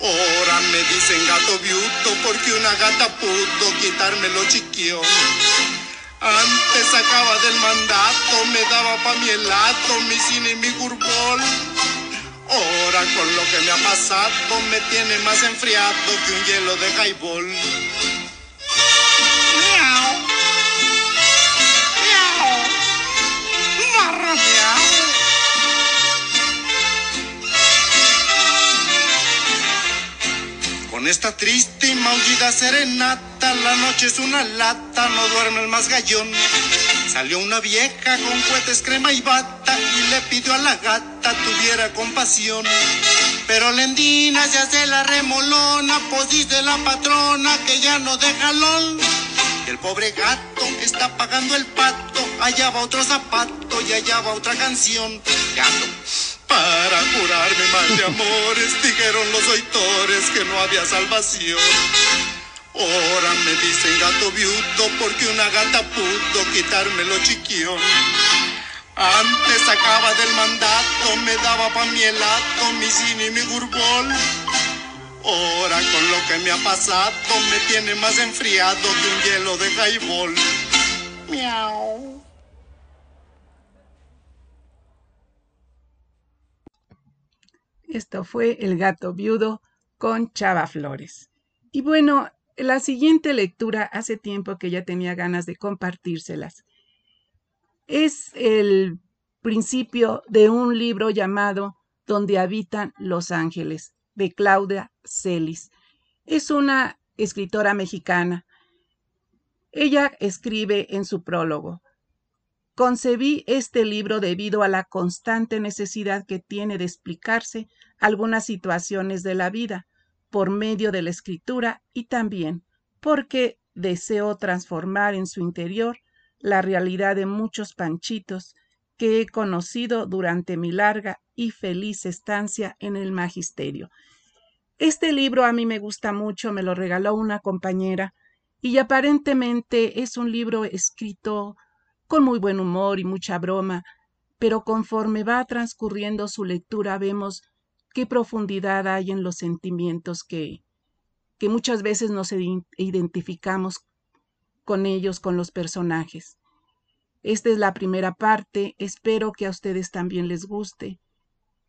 Ahora me dicen gato viuto porque una gata pudo quitarme lo chiquión. Antes sacaba del mandato, me daba pa' mi helado, mi cine y mi gurbol. Ahora con lo que me ha pasado me tiene más enfriado que un hielo de highball. Con esta triste y maullida serenata, la noche es una lata, no duerme el más gallón. Salió una vieja con cohetes, crema y bata y le pidió a la gata tuviera compasión. Pero Lendina se hace la remolona, pues dice la patrona que ya no deja. Y el pobre gato está pagando el pato, allá va otro zapato y allá va otra canción. Gato, para curarme mal de amores, dijeron los oitores que no había salvación. Ahora me dicen gato viudo porque una gata pudo quitarme lo chiquión. Antes sacaba del mandato, me daba pa' mi helado, mi cine y mi gurbol. Ahora con lo que me ha pasado, me tiene más enfriado que un hielo de highball. Miau. Esto fue El gato viudo con Chava Flores. Y bueno, la siguiente lectura hace tiempo que ya tenía ganas de compartírselas. Es el principio de un libro llamado Donde habitan los ángeles, de Claudia Celis. Es una escritora mexicana. Ella escribe en su prólogo, Concebí este libro debido a la constante necesidad que tiene de explicarse algunas situaciones de la vida por medio de la escritura y también porque deseo transformar en su interior la realidad de muchos panchitos que he conocido durante mi larga y feliz estancia en el magisterio. Este libro a mí me gusta mucho, me lo regaló una compañera y aparentemente es un libro escrito con muy buen humor y mucha broma, pero conforme va transcurriendo su lectura vemos qué profundidad hay en los sentimientos que, que muchas veces nos identificamos con ellos, con los personajes. Esta es la primera parte, espero que a ustedes también les guste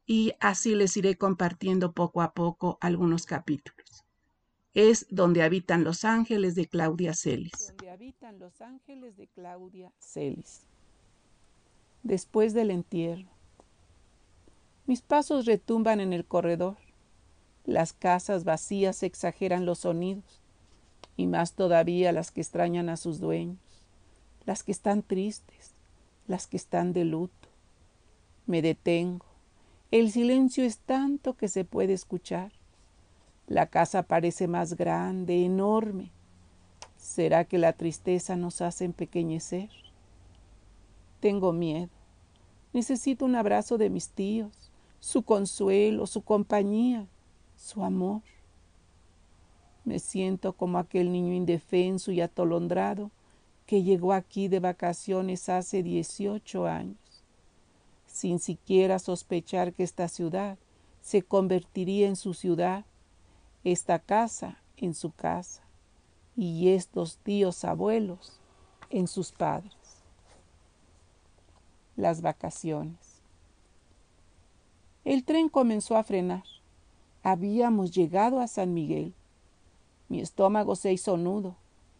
y así les iré compartiendo poco a poco algunos capítulos. Es Donde habitan los ángeles de Claudia Celis. Donde habitan los ángeles de Claudia Celis. Después del entierro. Mis pasos retumban en el corredor. Las casas vacías exageran los sonidos, y más todavía las que extrañan a sus dueños, las que están tristes, las que están de luto. Me detengo. El silencio es tanto que se puede escuchar. La casa parece más grande, enorme. ¿Será que la tristeza nos hace empequeñecer? Tengo miedo. Necesito un abrazo de mis tíos, su consuelo, su compañía, su amor. Me siento como aquel niño indefenso y atolondrado que llegó aquí de vacaciones hace 18 años, sin siquiera sospechar que esta ciudad se convertiría en su ciudad esta casa en su casa y estos tíos abuelos en sus padres. Las vacaciones. El tren comenzó a frenar. Habíamos llegado a San Miguel. Mi estómago se hizo nudo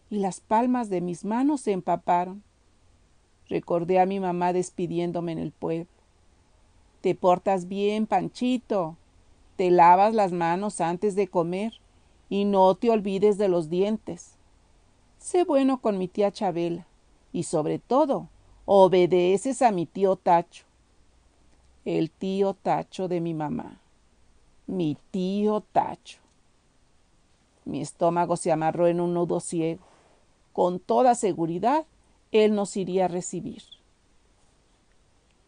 y las palmas de mis manos se empaparon. Recordé a mi mamá despidiéndome en el pueblo. Te portas bien, Panchito, te lavas las manos antes de comer y no te olvides de los dientes. Sé bueno con mi tía Chabela y sobre todo obedeces a mi tío Tacho. El tío Tacho de mi mamá. Mi tío Tacho. Mi estómago se amarró en un nudo ciego. Con toda seguridad, él nos iría a recibir.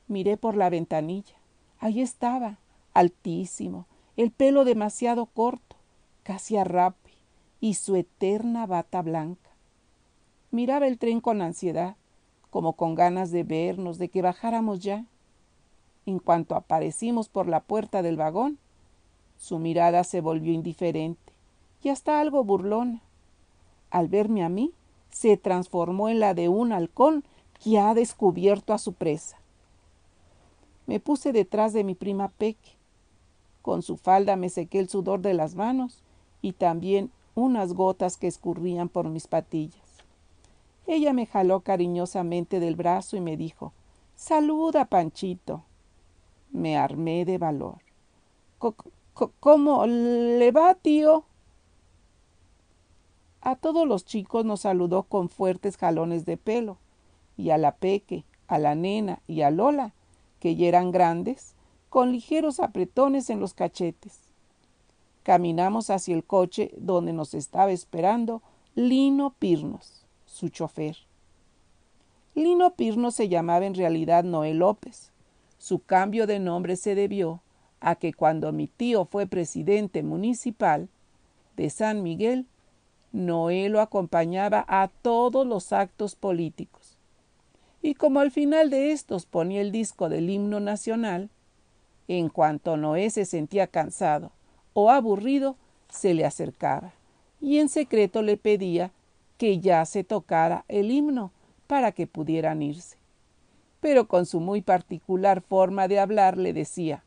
Miré por la ventanilla. Ahí estaba, altísimo, el pelo demasiado corto, casi a rape, y su eterna bata blanca. Miraba el tren con ansiedad, como con ganas de vernos, de que bajáramos ya. En cuanto aparecimos por la puerta del vagón, su mirada se volvió indiferente y hasta algo burlona. Al verme a mí, se transformó en la de un halcón que ha descubierto a su presa. Me puse detrás de mi prima Peque. Con su falda me sequé el sudor de las manos y también unas gotas que escurrían por mis patillas. Ella me jaló cariñosamente del brazo y me dijo, Saluda, Panchito. Me armé de valor. ¿Cómo le va, tío? A todos los chicos nos saludó con fuertes jalones de pelo, y a la Peque, a la nena y a Lola, que ya eran grandes, con ligeros apretones en los cachetes. Caminamos hacia el coche donde nos estaba esperando Lino Pirnos, su chofer. Lino Pirnos se llamaba en realidad Noé López. Su cambio de nombre se debió a que cuando mi tío fue presidente municipal de San Miguel, Noé lo acompañaba a todos los actos políticos. Y como al final de estos ponía el disco del himno nacional, en cuanto Noé se sentía cansado o aburrido, se le acercaba y en secreto le pedía que ya se tocara el himno para que pudieran irse. Pero con su muy particular forma de hablar le decía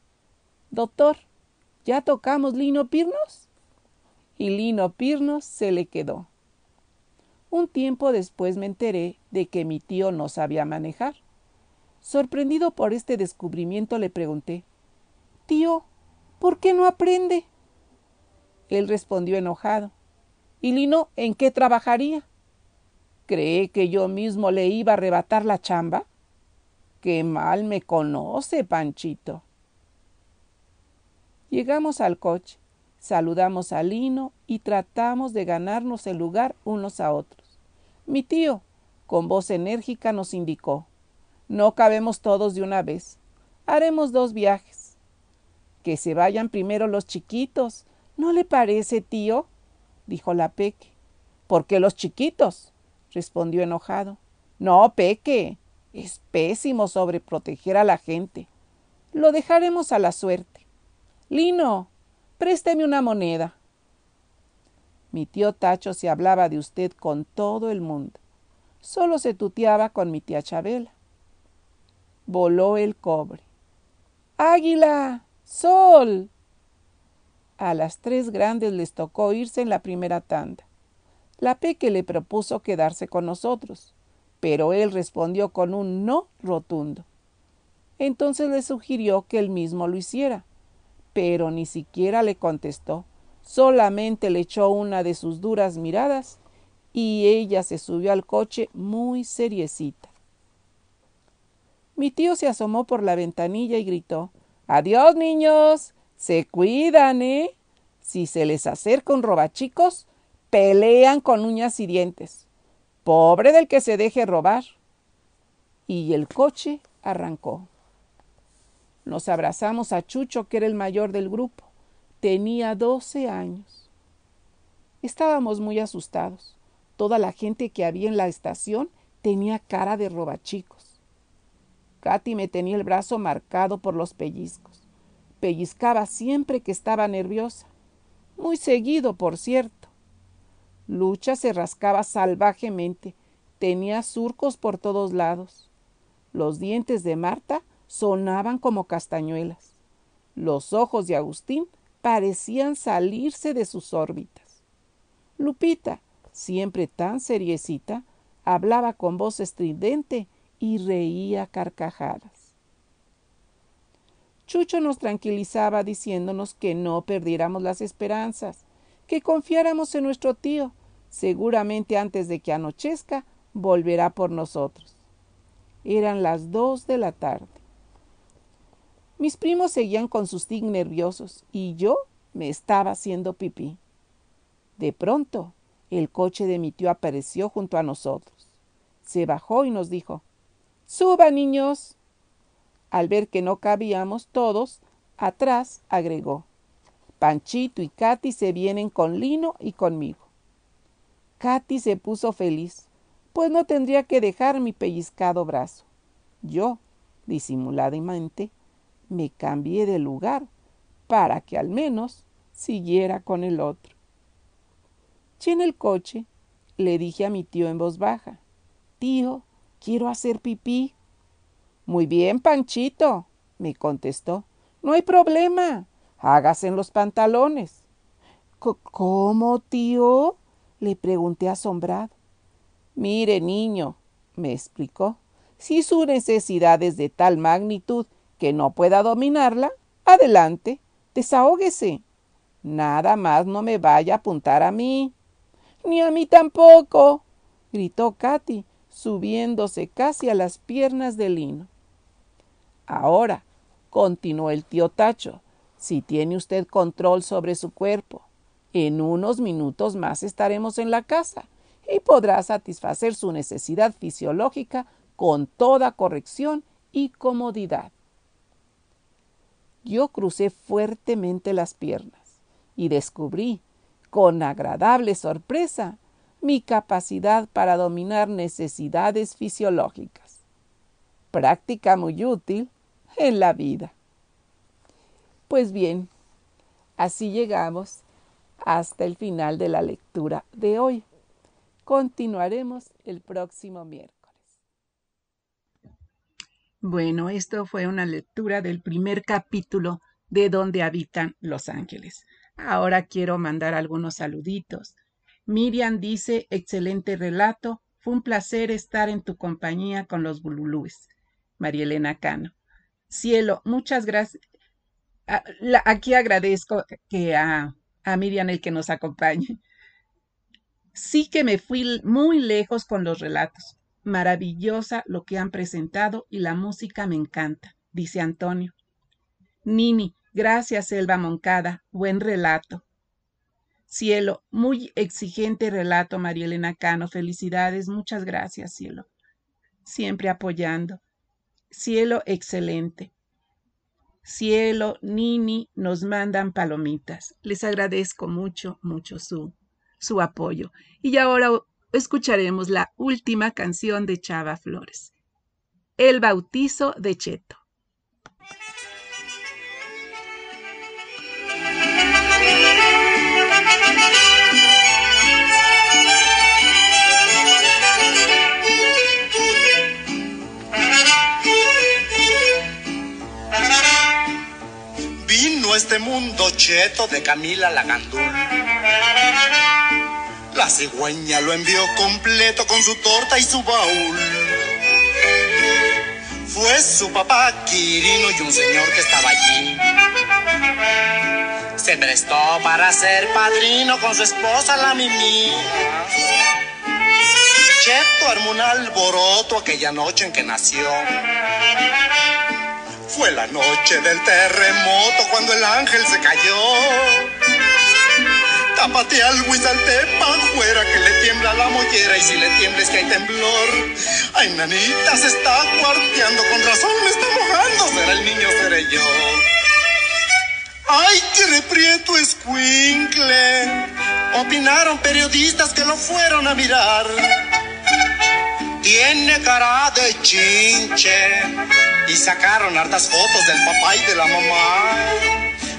Doctor, ¿ya tocamos Lino Pirnos? y Lino Pirnos se le quedó. Un tiempo después me enteré de que mi tío no sabía manejar. Sorprendido por este descubrimiento le pregunté Tío, ¿por qué no aprende? Él respondió enojado. ¿Y Lino en qué trabajaría? ¿Cree que yo mismo le iba a arrebatar la chamba? Qué mal me conoce, Panchito. Llegamos al coche. Saludamos a Lino y tratamos de ganarnos el lugar unos a otros. Mi tío, con voz enérgica, nos indicó No cabemos todos de una vez. Haremos dos viajes. Que se vayan primero los chiquitos. ¿No le parece, tío? dijo la Peque. ¿Por qué los chiquitos? respondió enojado. No, Peque. Es pésimo sobreproteger a la gente. Lo dejaremos a la suerte. Lino, Présteme una moneda. Mi tío Tacho se hablaba de usted con todo el mundo. Solo se tuteaba con mi tía Chabela. Voló el cobre. ¡Águila! ¡Sol! A las tres grandes les tocó irse en la primera tanda. La Peque le propuso quedarse con nosotros, pero él respondió con un no rotundo. Entonces le sugirió que él mismo lo hiciera pero ni siquiera le contestó. Solamente le echó una de sus duras miradas y ella se subió al coche muy seriecita. Mi tío se asomó por la ventanilla y gritó Adiós, niños. Se cuidan, ¿eh? Si se les acerca un robachicos, pelean con uñas y dientes. Pobre del que se deje robar. Y el coche arrancó. Nos abrazamos a Chucho, que era el mayor del grupo. Tenía doce años. Estábamos muy asustados. Toda la gente que había en la estación tenía cara de robachicos. Katy me tenía el brazo marcado por los pellizcos. Pellizcaba siempre que estaba nerviosa. Muy seguido, por cierto. Lucha se rascaba salvajemente. Tenía surcos por todos lados. Los dientes de Marta sonaban como castañuelas. Los ojos de Agustín parecían salirse de sus órbitas. Lupita, siempre tan seriecita, hablaba con voz estridente y reía carcajadas. Chucho nos tranquilizaba diciéndonos que no perdiéramos las esperanzas, que confiáramos en nuestro tío. Seguramente antes de que anochezca volverá por nosotros. Eran las dos de la tarde. Mis primos seguían con sus tic nerviosos y yo me estaba haciendo pipí. De pronto, el coche de mi tío apareció junto a nosotros. Se bajó y nos dijo Suba, niños. Al ver que no cabíamos todos, atrás agregó Panchito y Katy se vienen con Lino y conmigo. Katy se puso feliz, pues no tendría que dejar mi pellizcado brazo. Yo, disimuladamente, me cambié de lugar para que al menos siguiera con el otro. Y en el coche le dije a mi tío en voz baja, Tío, quiero hacer pipí. Muy bien, Panchito, me contestó. No hay problema. Hágase en los pantalones. ¿Cómo, tío? Le pregunté asombrado. Mire, niño, me explicó, si su necesidad es de tal magnitud que no pueda dominarla, adelante, desahóguese. Nada más no me vaya a apuntar a mí. Ni a mí tampoco, gritó Katy, subiéndose casi a las piernas de Lino. Ahora, continuó el tío Tacho, si tiene usted control sobre su cuerpo, en unos minutos más estaremos en la casa y podrá satisfacer su necesidad fisiológica con toda corrección y comodidad. Yo crucé fuertemente las piernas y descubrí, con agradable sorpresa, mi capacidad para dominar necesidades fisiológicas. Práctica muy útil en la vida. Pues bien, así llegamos hasta el final de la lectura de hoy. Continuaremos el próximo miércoles. Bueno, esto fue una lectura del primer capítulo de Donde habitan los ángeles. Ahora quiero mandar algunos saluditos. Miriam dice, excelente relato, fue un placer estar en tu compañía con los bululúes. María Elena Cano. Cielo, muchas gracias. Ah, aquí agradezco que a, a Miriam el que nos acompañe. Sí que me fui muy lejos con los relatos. Maravillosa lo que han presentado y la música me encanta, dice Antonio. Nini, gracias, Elba Moncada. Buen relato. Cielo, muy exigente relato, María Elena Cano. Felicidades, muchas gracias, cielo. Siempre apoyando. Cielo, excelente. Cielo, Nini, nos mandan palomitas. Les agradezco mucho, mucho su, su apoyo. Y ahora escucharemos la última canción de Chava Flores, El bautizo de Cheto. Este mundo cheto de Camila Lagandul. La cigüeña lo envió completo con su torta y su baúl. Fue su papá Quirino y un señor que estaba allí. Se prestó para ser padrino con su esposa la Mimi. Cheto armó un alboroto aquella noche en que nació. Fue la noche del terremoto cuando el ángel se cayó. Tápate algo y salte pa' afuera que le tiembla la mollera y si le tiembla es que hay temblor. Ay, nanita, se está cuarteando, con razón me está mojando, será el niño, seré yo. Ay, qué reprieto escuincle. Opinaron periodistas que lo fueron a mirar. Tiene cara de chinche. Y sacaron hartas fotos del papá y de la mamá.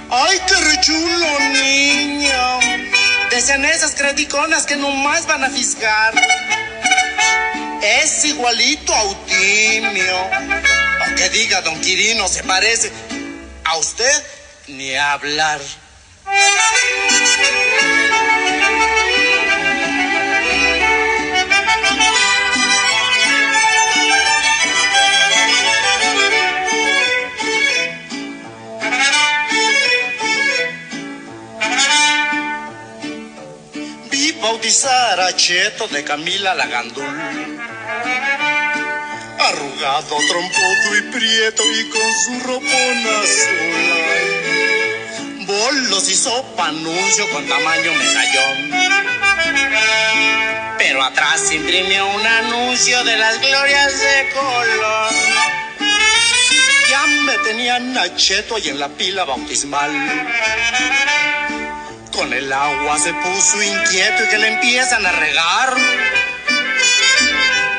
Ay, qué rechulo niño. Decían esas crediconas que nomás van a fiscar. Es igualito a Utimio. Aunque diga don Quirino, se parece a usted ni a hablar. Bautizar a Cheto de Camila Lagandul. Arrugado, trompudo y prieto y con su ropón azul. Bolos y sopa anuncio con tamaño medallón. Pero atrás imprimió un anuncio de las glorias de color. Ya me tenían a Cheto ahí en la pila bautismal. Con el agua se puso inquieto y que le empiezan a regar.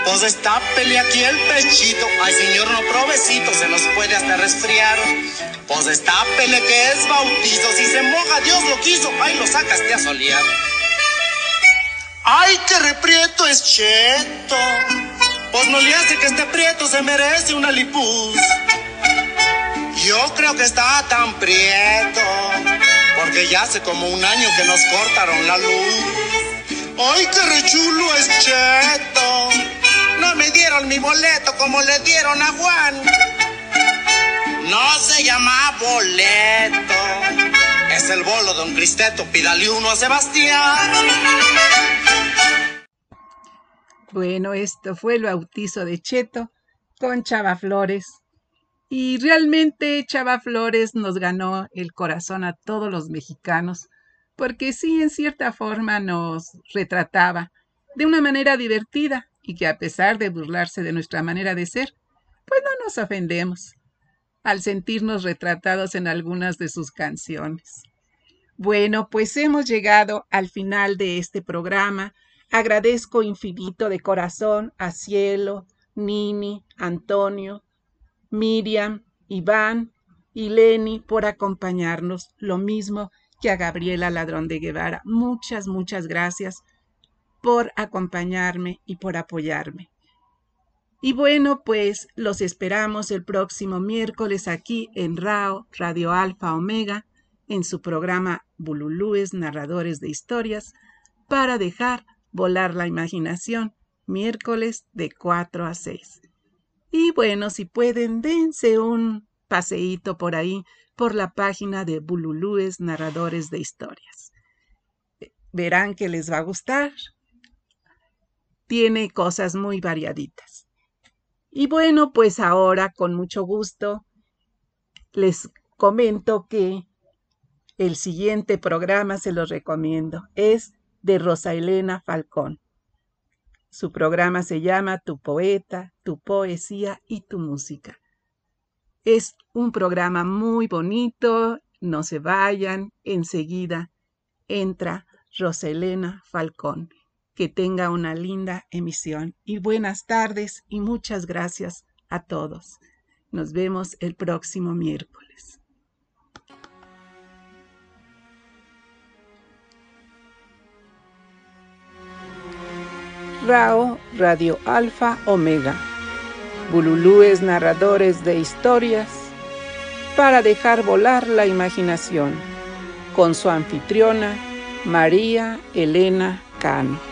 Pues destápele aquí el pechito. Ay, señor, no provecito, se nos puede hasta resfriar. Pues destápele que es bautizo. Si se moja, Dios lo quiso. Ay, lo sacaste a solear. Ay, qué reprieto es cheto. Pues no le hace que este prieto se merece una lipuz. Yo creo que está tan prieto. Porque ya hace como un año que nos cortaron la luz. Ay, qué rechulo es cheto. No me dieron mi boleto como le dieron a Juan. No se llama boleto. Es el bolo de un Cristeto. Pídale uno a Sebastián. Bueno, esto fue el bautizo de Cheto con Chava Flores. Y realmente Chava Flores nos ganó el corazón a todos los mexicanos, porque sí, en cierta forma nos retrataba de una manera divertida y que a pesar de burlarse de nuestra manera de ser, pues no nos ofendemos al sentirnos retratados en algunas de sus canciones. Bueno, pues hemos llegado al final de este programa Agradezco infinito de corazón a Cielo, Nini, Antonio, Miriam, Iván y Leni por acompañarnos, lo mismo que a Gabriela Ladrón de Guevara. Muchas, muchas gracias por acompañarme y por apoyarme. Y bueno, pues los esperamos el próximo miércoles aquí en RAO, Radio Alfa Omega, en su programa Bululúes, Narradores de Historias, para dejar Volar la imaginación, miércoles de 4 a 6. Y bueno, si pueden, dense un paseíto por ahí, por la página de Bululúes Narradores de Historias. Verán que les va a gustar. Tiene cosas muy variaditas. Y bueno, pues ahora con mucho gusto les comento que el siguiente programa se los recomiendo. Es de Rosa Elena Falcón. Su programa se llama Tu poeta, tu poesía y tu música. Es un programa muy bonito, no se vayan, enseguida entra Rosa Elena Falcón. Que tenga una linda emisión y buenas tardes y muchas gracias a todos. Nos vemos el próximo miércoles. RAO Radio Alfa Omega. Bululúes narradores de historias para dejar volar la imaginación. Con su anfitriona, María Elena Cano.